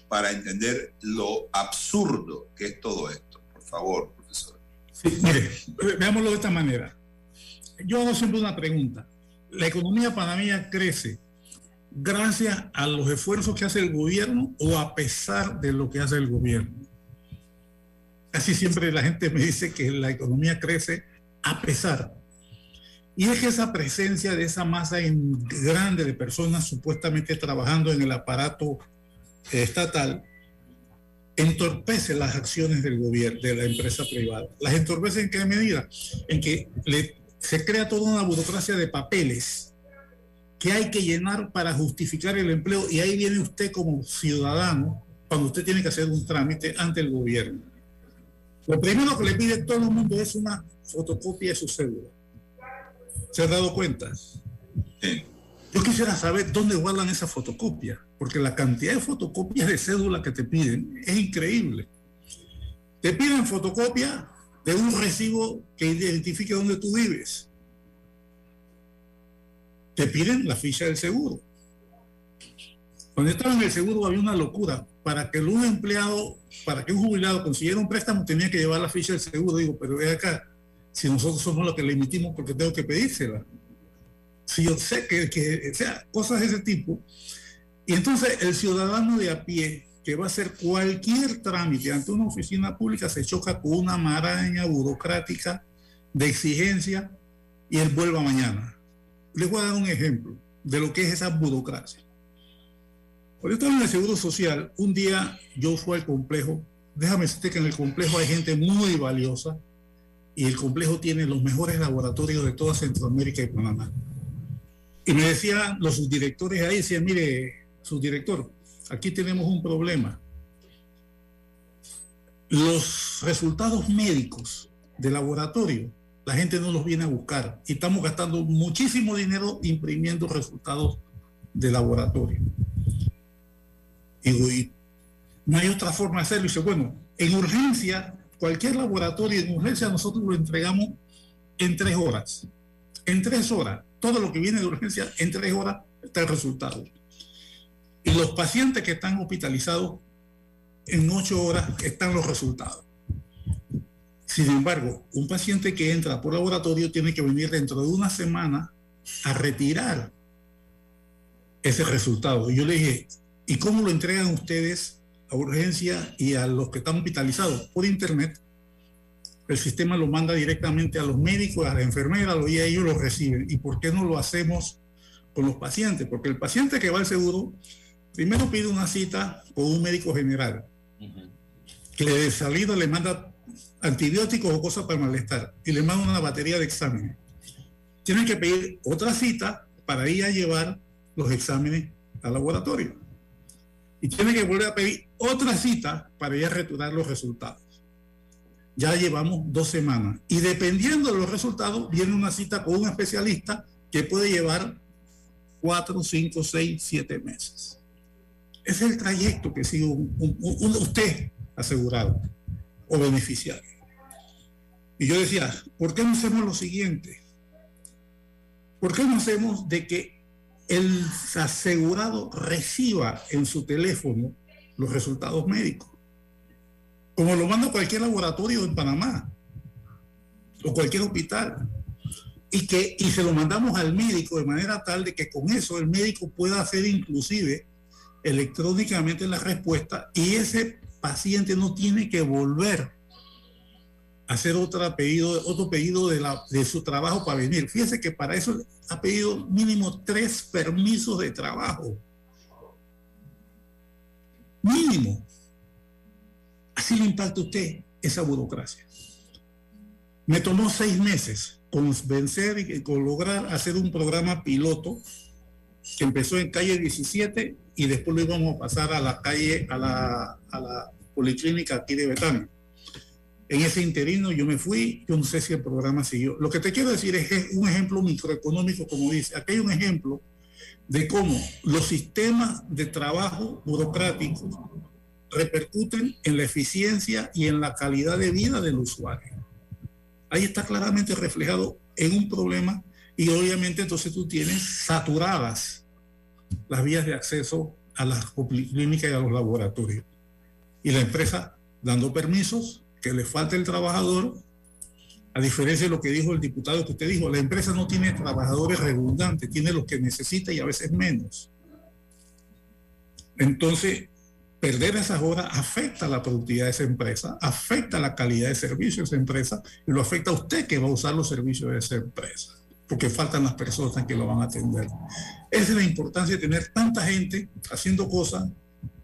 para entender lo absurdo que es todo esto. Por favor, profesor. Sí, veámoslo de esta manera. Yo hago siempre una pregunta. ¿La economía panameña crece gracias a los esfuerzos que hace el gobierno o a pesar de lo que hace el gobierno? Casi siempre la gente me dice que la economía crece a pesar. Y es que esa presencia de esa masa grande de personas supuestamente trabajando en el aparato estatal entorpece las acciones del gobierno, de la empresa privada. ¿Las entorpece en qué medida? En que se crea toda una burocracia de papeles que hay que llenar para justificar el empleo y ahí viene usted como ciudadano cuando usted tiene que hacer un trámite ante el gobierno. Lo primero que le pide todo el mundo es una fotocopia de su cédula. ¿Se ha dado cuenta? Sí. Yo quisiera saber dónde guardan esa fotocopia, porque la cantidad de fotocopias de cédula que te piden es increíble. Te piden fotocopia de un recibo que identifique dónde tú vives. Te piden la ficha del seguro. Cuando estaba en el seguro había una locura. Para que un empleado, para que un jubilado consiguiera un préstamo, tenía que llevar la ficha del seguro. Digo, pero ve acá, si nosotros somos los que le emitimos, porque tengo que pedírsela? Si yo sé que, que, sea, cosas de ese tipo. Y entonces el ciudadano de a pie que va a hacer cualquier trámite ante una oficina pública se choca con una maraña burocrática de exigencia y él vuelva mañana. Les voy a dar un ejemplo de lo que es esa burocracia. Cuando estaba en el Seguro Social, un día yo fui al complejo. Déjame decirte que en el complejo hay gente muy valiosa y el complejo tiene los mejores laboratorios de toda Centroamérica y Panamá. Y me decían los subdirectores ahí, decían, mire, subdirector, aquí tenemos un problema. Los resultados médicos de laboratorio, la gente no los viene a buscar y estamos gastando muchísimo dinero imprimiendo resultados de laboratorio. Y, y no hay otra forma de hacerlo. Y dice, bueno, en urgencia, cualquier laboratorio en urgencia nosotros lo entregamos en tres horas. En tres horas. Todo lo que viene de urgencia, en tres horas está el resultado. Y los pacientes que están hospitalizados, en ocho horas están los resultados. Sin embargo, un paciente que entra por laboratorio tiene que venir dentro de una semana a retirar ese resultado. Y yo le dije, ¿y cómo lo entregan ustedes a urgencia y a los que están hospitalizados? Por internet. El sistema lo manda directamente a los médicos, a la enfermera, y ellos lo reciben. ¿Y por qué no lo hacemos con los pacientes? Porque el paciente que va al seguro primero pide una cita con un médico general, uh -huh. que de salida le manda antibióticos o cosas para malestar y le manda una batería de exámenes. Tienen que pedir otra cita para ir a llevar los exámenes al laboratorio. Y tienen que volver a pedir otra cita para ir a retirar los resultados. Ya llevamos dos semanas. Y dependiendo de los resultados, viene una cita con un especialista que puede llevar cuatro, cinco, seis, siete meses. Ese es el trayecto que sigue un, usted asegurado o beneficiario. Y yo decía, ¿por qué no hacemos lo siguiente? ¿Por qué no hacemos de que el asegurado reciba en su teléfono los resultados médicos? Como lo manda cualquier laboratorio en Panamá o cualquier hospital. Y, que, y se lo mandamos al médico de manera tal de que con eso el médico pueda hacer inclusive electrónicamente la respuesta y ese paciente no tiene que volver a hacer otro pedido, otro pedido de, la, de su trabajo para venir. Fíjese que para eso ha pedido mínimo tres permisos de trabajo. Mínimo. Así le impacta a usted esa burocracia. Me tomó seis meses convencer y con lograr hacer un programa piloto que empezó en calle 17 y después lo íbamos a pasar a la calle, a la, policlínica aquí de Betania. En ese interino yo me fui, yo no sé si el programa siguió. Lo que te quiero decir es es un ejemplo microeconómico, como dice. Aquí hay un ejemplo de cómo los sistemas de trabajo burocráticos repercuten en la eficiencia y en la calidad de vida del usuario. Ahí está claramente reflejado en un problema y obviamente entonces tú tienes saturadas las vías de acceso a las clínicas y a los laboratorios. Y la empresa dando permisos, que le falta el trabajador, a diferencia de lo que dijo el diputado que usted dijo, la empresa no tiene trabajadores redundantes, tiene los que necesita y a veces menos. Entonces, perder esas horas afecta la productividad de esa empresa, afecta la calidad de servicio de esa empresa y lo afecta a usted que va a usar los servicios de esa empresa, porque faltan las personas que lo van a atender. Esa es la importancia de tener tanta gente haciendo cosas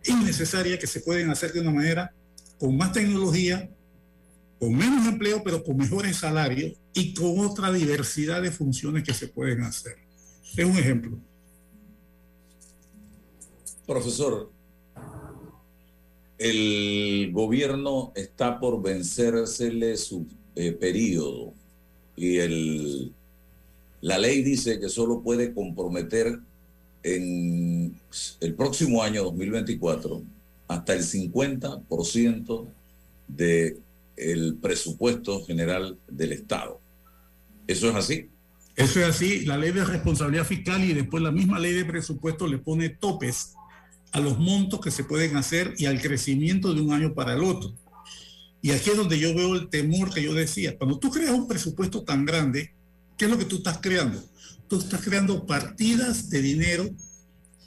innecesarias que se pueden hacer de una manera con más tecnología, con menos empleo, pero con mejores salarios y con otra diversidad de funciones que se pueden hacer. Es un ejemplo. Profesor, el gobierno está por vencérsele su eh, periodo y el, la ley dice que solo puede comprometer en el próximo año 2024 hasta el 50% del el presupuesto general del Estado. ¿Eso es así? Eso es así. La ley de responsabilidad fiscal y después la misma ley de presupuesto le pone topes a los montos que se pueden hacer y al crecimiento de un año para el otro. Y aquí es donde yo veo el temor que yo decía. Cuando tú creas un presupuesto tan grande, ¿qué es lo que tú estás creando? Tú estás creando partidas de dinero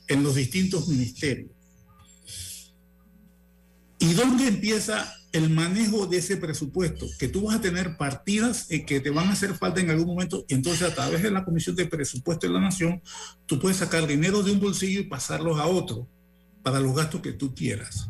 en los distintos ministerios. ¿Y dónde empieza el manejo de ese presupuesto? Que tú vas a tener partidas eh, que te van a hacer falta en algún momento y entonces a través de la Comisión de Presupuesto de la Nación, tú puedes sacar dinero de un bolsillo y pasarlos a otro para los gastos que tú quieras.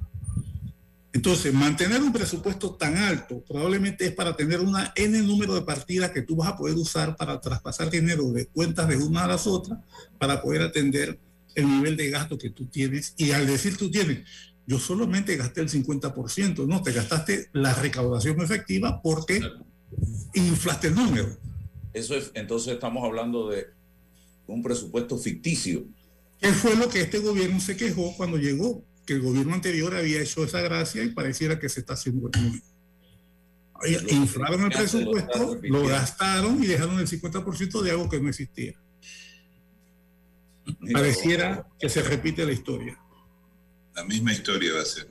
Entonces, mantener un presupuesto tan alto probablemente es para tener una N número de partidas que tú vas a poder usar para traspasar dinero de cuentas de una a las otras para poder atender el nivel de gasto que tú tienes. Y al decir tú tienes, yo solamente gasté el 50%, no, te gastaste la recaudación efectiva porque inflaste el número. Eso es, entonces estamos hablando de un presupuesto ficticio. ¿Qué fue lo que este gobierno se quejó cuando llegó? Que el gobierno anterior había hecho esa gracia y pareciera que se está haciendo Inflaron el presupuesto, lo gastaron y dejaron el 50% de algo que no existía. Pareciera que se repite la historia. La misma historia va a ser.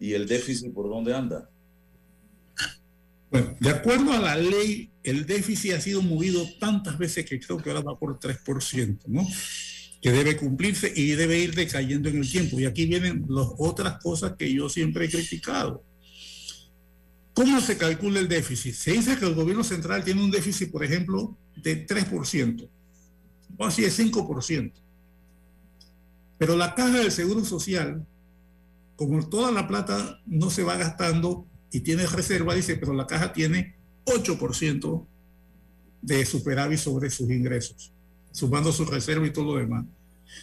¿Y el déficit por dónde anda? Bueno, de acuerdo a la ley, el déficit ha sido movido tantas veces que creo que ahora va por 3%, ¿no? Que debe cumplirse y debe ir decayendo en el tiempo. Y aquí vienen las otras cosas que yo siempre he criticado. ¿Cómo se calcula el déficit? Se dice que el gobierno central tiene un déficit, por ejemplo, de 3%, o así de 5%. Pero la caja del Seguro Social, como toda la plata no se va gastando y tiene reserva, dice, pero la caja tiene 8% de superávit sobre sus ingresos, sumando su reserva y todo lo demás.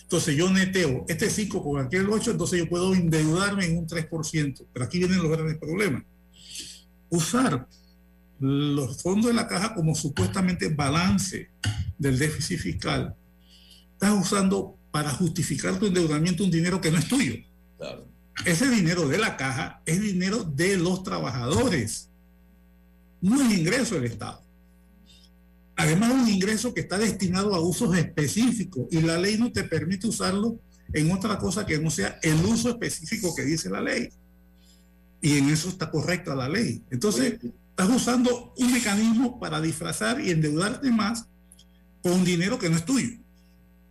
Entonces yo neteo este 5 con aquel 8, entonces yo puedo endeudarme en un 3%. Pero aquí vienen los grandes problemas. Usar los fondos de la caja como supuestamente balance del déficit fiscal, estás usando para justificar tu endeudamiento un dinero que no es tuyo. Ese dinero de la caja es dinero de los trabajadores. No es ingreso del Estado. Además, es un ingreso que está destinado a usos específicos y la ley no te permite usarlo en otra cosa que no sea el uso específico que dice la ley. Y en eso está correcta la ley. Entonces, estás usando un mecanismo para disfrazar y endeudarte más con dinero que no es tuyo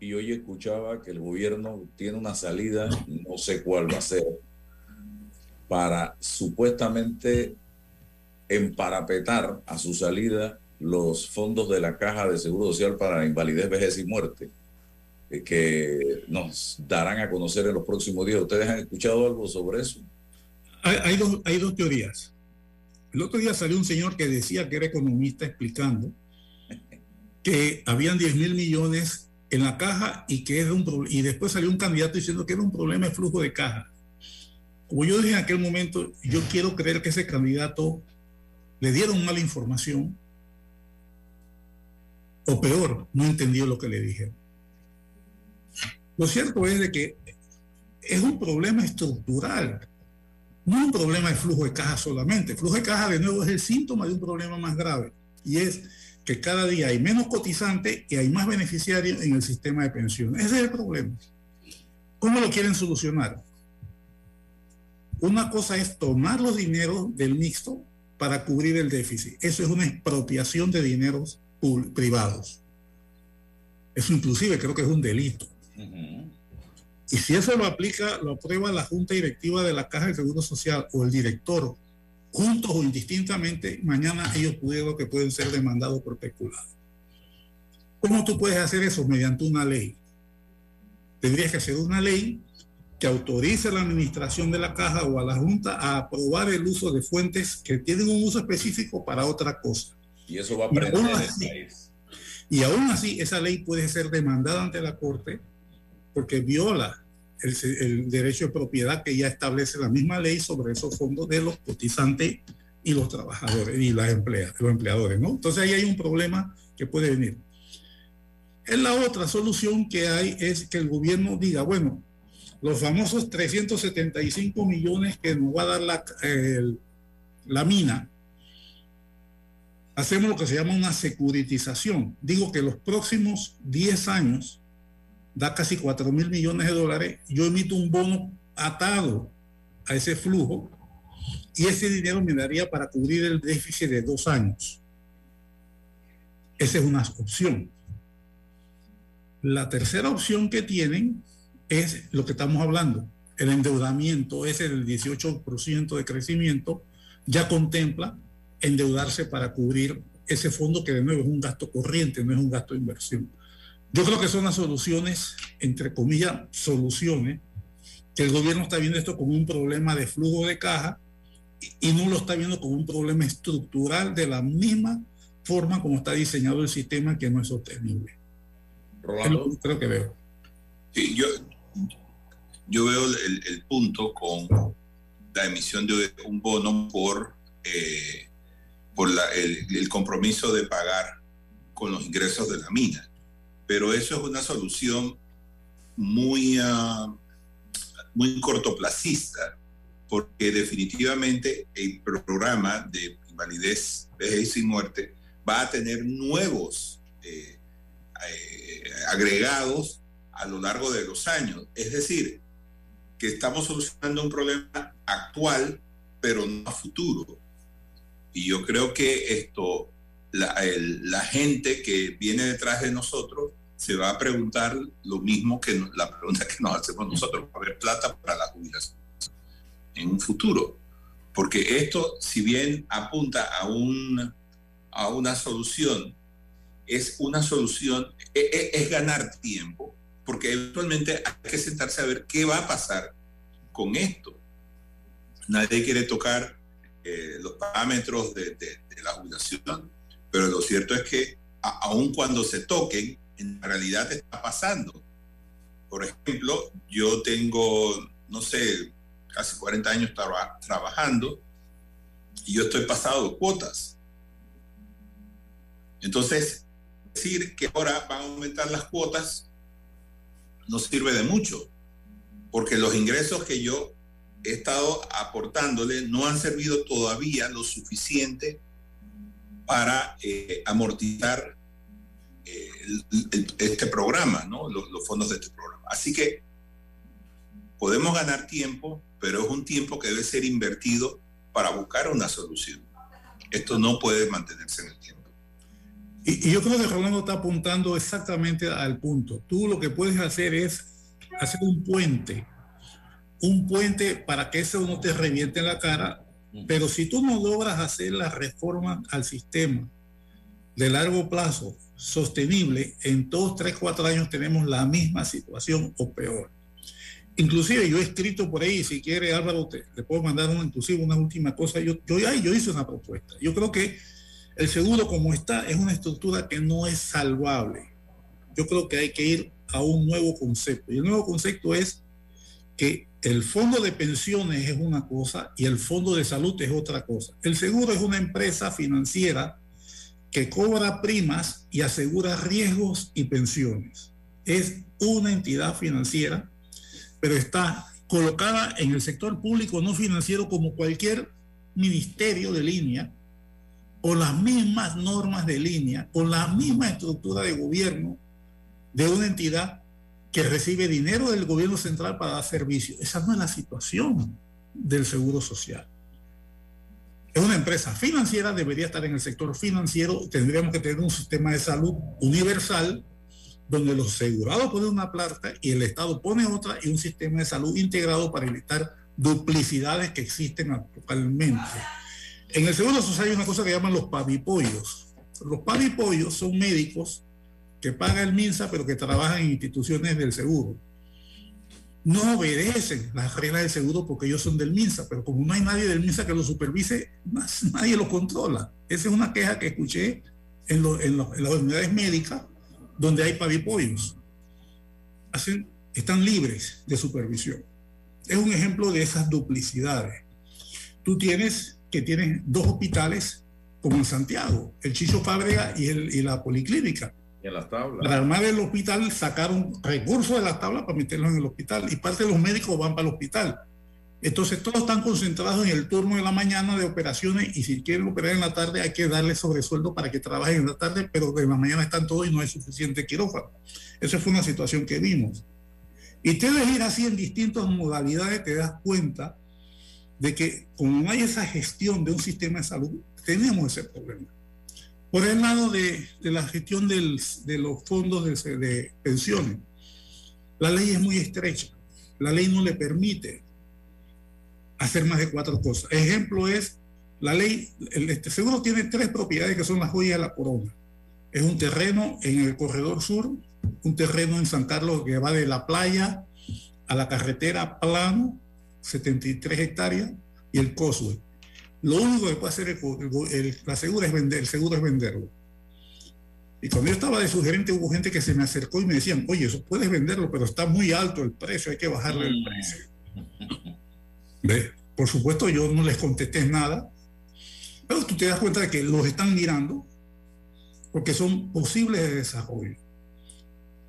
y hoy escuchaba que el gobierno tiene una salida, no sé cuál va a ser, para supuestamente emparapetar a su salida los fondos de la Caja de Seguro Social para invalidez, vejez y muerte, eh, que nos darán a conocer en los próximos días. ¿Ustedes han escuchado algo sobre eso? Hay, dos, hay dos teorías. El otro día salió un señor que decía que era economista explicando que habían 10 mil millones en la caja y que era un y después salió un candidato diciendo que era un problema de flujo de caja. como yo dije en aquel momento, yo quiero creer que ese candidato le dieron mala información o peor, no entendió lo que le dijeron. Lo cierto es de que es un problema estructural, no es un problema de flujo de caja solamente. El flujo de caja, de nuevo, es el síntoma de un problema más grave y es que cada día hay menos cotizantes y hay más beneficiarios en el sistema de pensiones. Ese es el problema. ¿Cómo lo quieren solucionar? Una cosa es tomar los dineros del mixto para cubrir el déficit. Eso es una expropiación de dineros privados. Eso inclusive creo que es un delito. Y si eso lo aplica, lo aprueba la Junta Directiva de la Caja de Seguro Social o el director, juntos o indistintamente, mañana ellos pudieron que pueden ser demandados por peculado. ¿Cómo tú puedes hacer eso? Mediante una ley. Tendrías que hacer una ley que autorice a la administración de la caja o a la Junta a aprobar el uso de fuentes que tienen un uso específico para otra cosa. Y eso va a aprender el país. Y aún así, esa ley puede ser demandada ante la Corte porque viola el, derecho de propiedad que ya establece la misma ley sobre esos fondos de los cotizantes y los trabajadores y las empleadas, los empleadores, ¿no? Entonces ahí hay un problema que puede venir. En la otra solución que hay es que el gobierno diga, bueno, los famosos 375 millones que nos va a dar la, la mina, hacemos lo que se llama una securitización. Digo que los próximos 10 años da casi 4 mil millones de dólares. Yo emito un bono atado a ese flujo y ese dinero me daría para cubrir el déficit de dos años. Esa es una opción. La tercera opción que tienen es lo que estamos hablando. El endeudamiento, ese del 18% de crecimiento, ya contempla endeudarse para cubrir ese fondo que de nuevo es un gasto corriente, no es un gasto de inversión. Yo creo que son las soluciones, entre comillas, soluciones, que el gobierno está viendo esto como un problema de flujo de caja y no lo está viendo como un problema estructural de la misma forma como está diseñado el sistema que no es sostenible. Rolando. creo que veo. Sí, yo, yo veo el, punto con la emisión de un bono por, eh, por el, compromiso de pagar con los ingresos de la mina. Pero eso es una solución muy, uh, muy cortoplacista, porque definitivamente el programa de invalidez, vejez y muerte va a tener nuevos eh, eh, agregados a lo largo de los años. Es decir, que estamos solucionando un problema actual, pero no a futuro. Y yo creo que esto, la, la gente que viene detrás de nosotros se va a preguntar lo mismo que la pregunta que nos hacemos nosotros, ¿va a haber plata para la jubilación en un futuro? Porque esto, si bien apunta a, un, a una solución, es una solución, es, e, es ganar tiempo, porque eventualmente hay que sentarse a ver qué va a pasar con esto. Nadie quiere tocar eh, los parámetros de, la jubilación, pero lo cierto es que aun cuando se toquen, en realidad está pasando. Por ejemplo, yo tengo, no sé, casi 40 años trabajando y yo estoy pasado cuotas. Entonces, decir que ahora van a aumentar las cuotas no sirve de mucho, porque los ingresos que yo he estado aportándole no han servido todavía lo suficiente para eh, amortizar eh, este programa, ¿no? Los, los, fondos de este programa. Así que podemos ganar tiempo, pero es un tiempo que debe ser invertido para buscar una solución. Esto no puede mantenerse en el tiempo. Y, yo creo que Rolando está apuntando exactamente al punto. Tú lo que puedes hacer es hacer un puente, un puente para que eso no te reviente en la cara, pero si tú no logras hacer la reforma al sistema de largo plazo, sostenible, en dos, tres, cuatro años tenemos la misma situación o peor. Inclusive yo he escrito por ahí, si quiere Álvaro, te, le puedo mandar una, inclusive una última cosa. Yo, yo, yo hice una propuesta. Yo creo que el seguro como está es una estructura que no es salvable. Yo creo que hay que ir a un nuevo concepto. Y el nuevo concepto es que el fondo de pensiones es una cosa y el fondo de salud es otra cosa. El seguro es una empresa financiera que cobra primas y asegura riesgos y pensiones. Es una entidad financiera, pero está colocada en el sector público no financiero como cualquier ministerio de línea, con las mismas normas de línea, con la misma estructura de gobierno de una entidad que recibe dinero del gobierno central para dar servicio. Esa no es la situación del seguro social. Es una empresa financiera, debería estar en el sector financiero, tendríamos que tener un sistema de salud universal donde los asegurados ponen una plata y el Estado pone otra y un sistema de salud integrado para evitar duplicidades que existen actualmente. En el Seguro Social hay una cosa que llaman los pavipollos. Los pavipollos son médicos que paga el MINSA, pero que trabajan en instituciones del seguro. No obedecen las reglas del seguro porque ellos son del MINSA, pero como no hay nadie del MINSA que lo supervise, nadie lo controla. Esa es una queja que escuché en, las unidades médicas donde hay pavipollos. Hacen, están libres de supervisión. Es un ejemplo de esas duplicidades. Tú tienes que tienes dos hospitales como en Santiago, el Chicho Fábrega y la Policlínica. En las tablas. La armada del hospital sacaron recursos de las tablas para meterlos en el hospital y parte de los médicos van para el hospital. Entonces todos están concentrados en el turno de la mañana de operaciones y si quieren operar en la tarde hay que darle sobresueldo para que trabajen en la tarde, pero de la mañana están todos y no hay suficiente quirófano. Esa fue una situación que vimos. Y te debes ir así en distintas modalidades, te das cuenta de que como no hay esa gestión de un sistema de salud, tenemos ese problema. Por el lado de, la gestión de los fondos de, pensiones, la ley es muy estrecha. La ley no le permite hacer más de cuatro cosas. Ejemplo es, la ley, el este seguro tiene tres propiedades que son las joyas de la corona. Es un terreno en el corredor sur, un terreno en San Carlos que va de la playa a la carretera plano 73 hectáreas y el COSUE. Lo único que puede hacer el, la segura es vender, el seguro es venderlo. Y cuando yo estaba de sugerente hubo gente que se me acercó y me decían, oye, eso puedes venderlo, pero está muy alto el precio, hay que bajarle el precio. ¿Ve? Por supuesto yo no les contesté nada, pero tú te das cuenta de que los están mirando porque son posibles de desarrollo.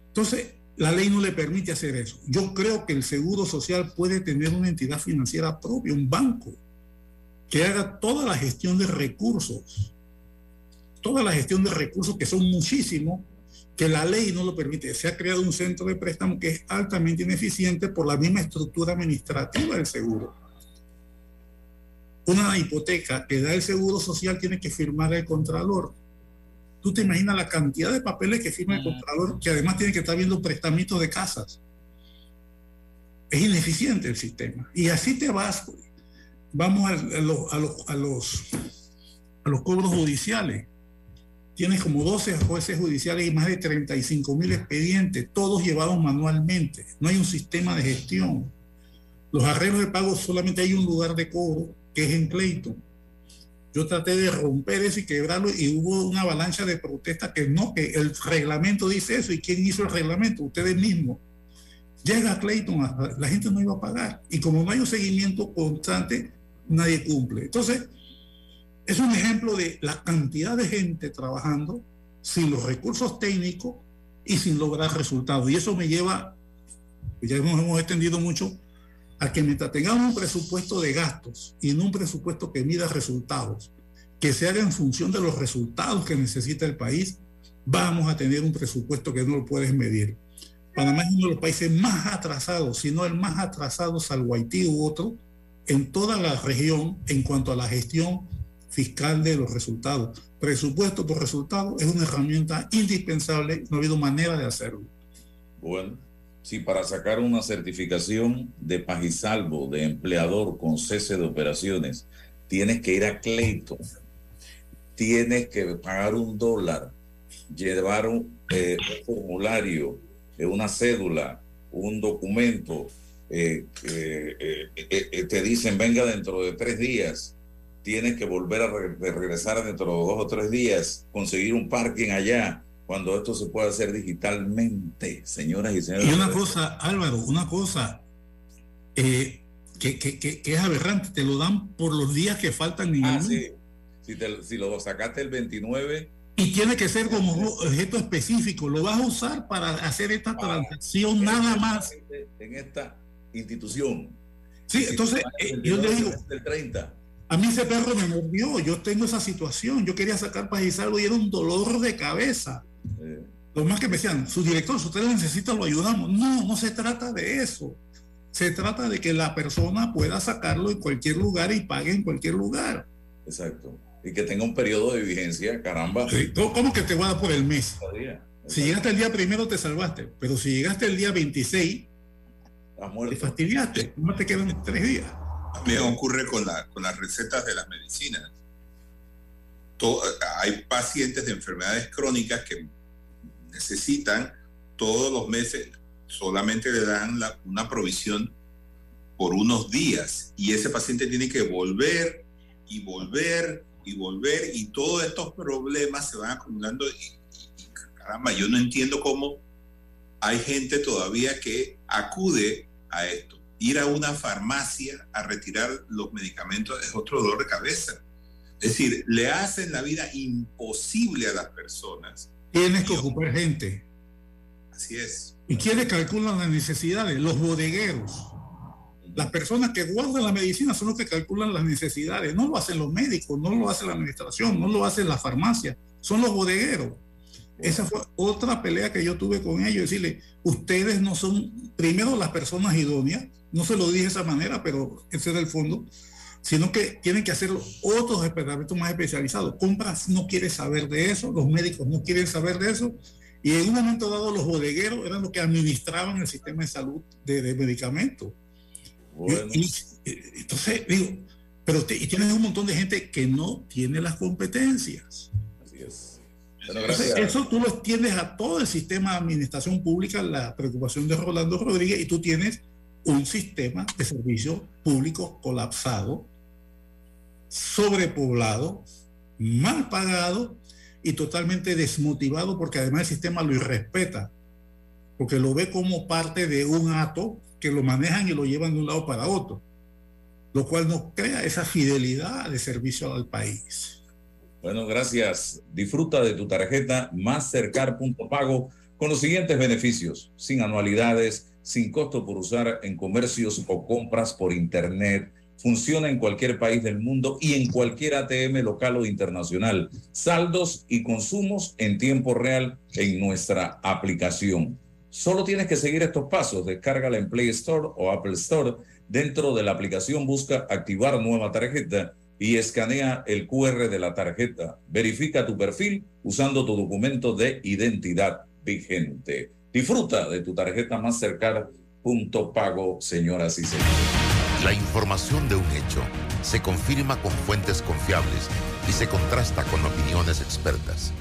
Entonces, la ley no le permite hacer eso. Yo creo que el Seguro Social puede tener una entidad financiera propia, un banco, que haga toda la gestión de recursos, toda la gestión de recursos que son muchísimos, que la ley no lo permite. Se ha creado un centro de préstamo que es altamente ineficiente por la misma estructura administrativa del seguro. Una hipoteca que da el seguro social tiene que firmar el contralor tú te imaginas la cantidad de papeles que firma el comprador, que además tiene que estar viendo prestamitos de casas. Es ineficiente el sistema. Y así te vas, vamos a, los, a, los, a los cobros judiciales. Tienes como 12 jueces judiciales y más de 35 mil expedientes, todos llevados manualmente. No hay un sistema de gestión. Los arreglos de pago solamente hay un lugar de cobro, que es en Clayton yo traté de romper eso y quebrarlo y hubo una avalancha de protestas que no, que el reglamento dice eso. ¿Y quién hizo el reglamento? Ustedes mismos. Llega Clayton, la gente no iba a pagar. Y como no hay un seguimiento constante, nadie cumple. Entonces, es un ejemplo de la cantidad de gente trabajando sin los recursos técnicos y sin lograr resultados. Y eso me lleva, ya nos hemos extendido mucho, a que mientras tengamos un presupuesto de gastos y no un presupuesto que mida resultados, que se haga en función de los resultados que necesita el país, vamos a tener un presupuesto que no lo puedes medir. Panamá es uno de los países más atrasados, si no el más atrasado, salvo Haití u otro, en toda la región en cuanto a la gestión fiscal de los resultados. Presupuesto por resultado es una herramienta indispensable, no ha habido manera de hacerlo. Bueno, si para sacar una certificación de paz y salvo de empleador con cese de operaciones tienes que ir a Clayton, tienes que pagar un dólar, llevar un, eh, formulario, eh, una cédula, un documento, eh, te dicen venga dentro de tres días, tienes que volver a regresar dentro de dos o tres días, conseguir un parking allá, cuando esto se puede hacer digitalmente, señoras y señores. Y una cosa, Álvaro, una cosa, eh, que, que, que, que, es aberrante, te lo dan por los días que faltan en ah, el sí. Si, te, si lo sacaste el 29. Y tiene que ser como objeto específico, lo vas a usar para hacer esta ah, transacción nada más. En esta institución. Sí, entonces eh, yo le digo, el 30. a mí ese perro me mordió, yo tengo esa situación, yo quería sacar para y era un dolor de cabeza. Eh. Lo más que me decían, su director, si usted lo necesita, lo ayudamos. No, no se trata de eso. Se trata de que la persona pueda sacarlo en cualquier lugar y pague en cualquier lugar. Exacto. Y que tenga un periodo de vigencia, caramba. ¿Cómo que te va a dar por el mes? Si llegaste el día primero te salvaste, pero si llegaste el día 26, te fastidiaste, no te quedan tres días. Me ocurre con, la, con las recetas de las medicinas. hay pacientes de enfermedades crónicas que necesitan todos los meses, solamente le dan una provisión por unos días y ese paciente tiene que volver y volver y volver y todos estos problemas se van acumulando y, caramba, yo no entiendo cómo hay gente todavía que acude a esto. Ir a una farmacia a retirar los medicamentos es otro dolor de cabeza. Es decir, le hacen la vida imposible a las personas Tienes que ocupar gente. Así es. ¿Y quiénes calculan las necesidades? Los bodegueros. Las personas que guardan la medicina son los que calculan las necesidades. No lo hacen los médicos, no lo hace la administración, no lo hace la farmacia. Son los bodegueros. Esa fue otra pelea que yo tuve con ellos. Decirle, ustedes no son, primero, las personas idóneas. No se lo dije de esa manera, pero ese era el fondo sino que tienen que hacerlo otros departamentos más especializados. Compras no quiere saber de eso, los médicos no quieren saber de eso, y en un momento dado los bodegueros eran los que administraban el sistema de salud de, medicamentos. entonces, digo, pero y tienes un montón de gente que no tiene las competencias. Así es. Eso tú lo tienes a todo el sistema de administración pública, la preocupación de Rolando Rodríguez, y tú tienes un sistema de servicios públicos colapsado sobrepoblado, mal pagado y totalmente desmotivado porque además el sistema lo irrespeta, porque lo ve como parte de un acto que lo manejan y lo llevan de un lado para otro, lo cual no crea esa fidelidad de servicio al país. Bueno, gracias. Disfruta de tu tarjeta Mastercard.pago con los siguientes beneficios, sin anualidades, sin costo por usar en comercios o compras por internet Funciona en cualquier país del mundo y en cualquier ATM local o internacional. Saldos y consumos en tiempo real en nuestra aplicación. Solo tienes que seguir estos pasos. Descárgala en Play Store o Apple Store. Dentro de la aplicación busca activar nueva tarjeta y escanea el QR de la tarjeta. Verifica tu perfil usando tu documento de identidad vigente. Disfruta de tu tarjeta más cercana. Punto pago, señoras y señores. La información de un hecho se confirma con fuentes confiables y se contrasta con opiniones expertas.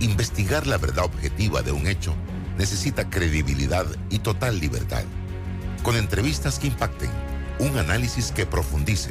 Investigar la verdad objetiva de un hecho necesita credibilidad y total libertad. Con entrevistas que impacten, un análisis que profundice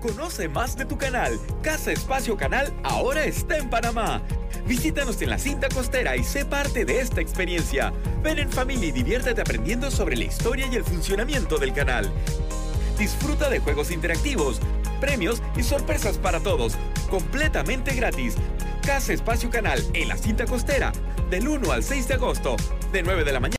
Conoce más de tu canal. Casa Espacio Canal ahora está en Panamá. Visítanos en la cinta costera y sé parte de esta experiencia. Ven en familia y diviértete aprendiendo sobre la historia y el funcionamiento del canal. Disfruta de juegos interactivos, premios y sorpresas para todos, completamente gratis. Casa Espacio Canal en la cinta costera, del 1 al 6 de agosto, de 9 de la mañana.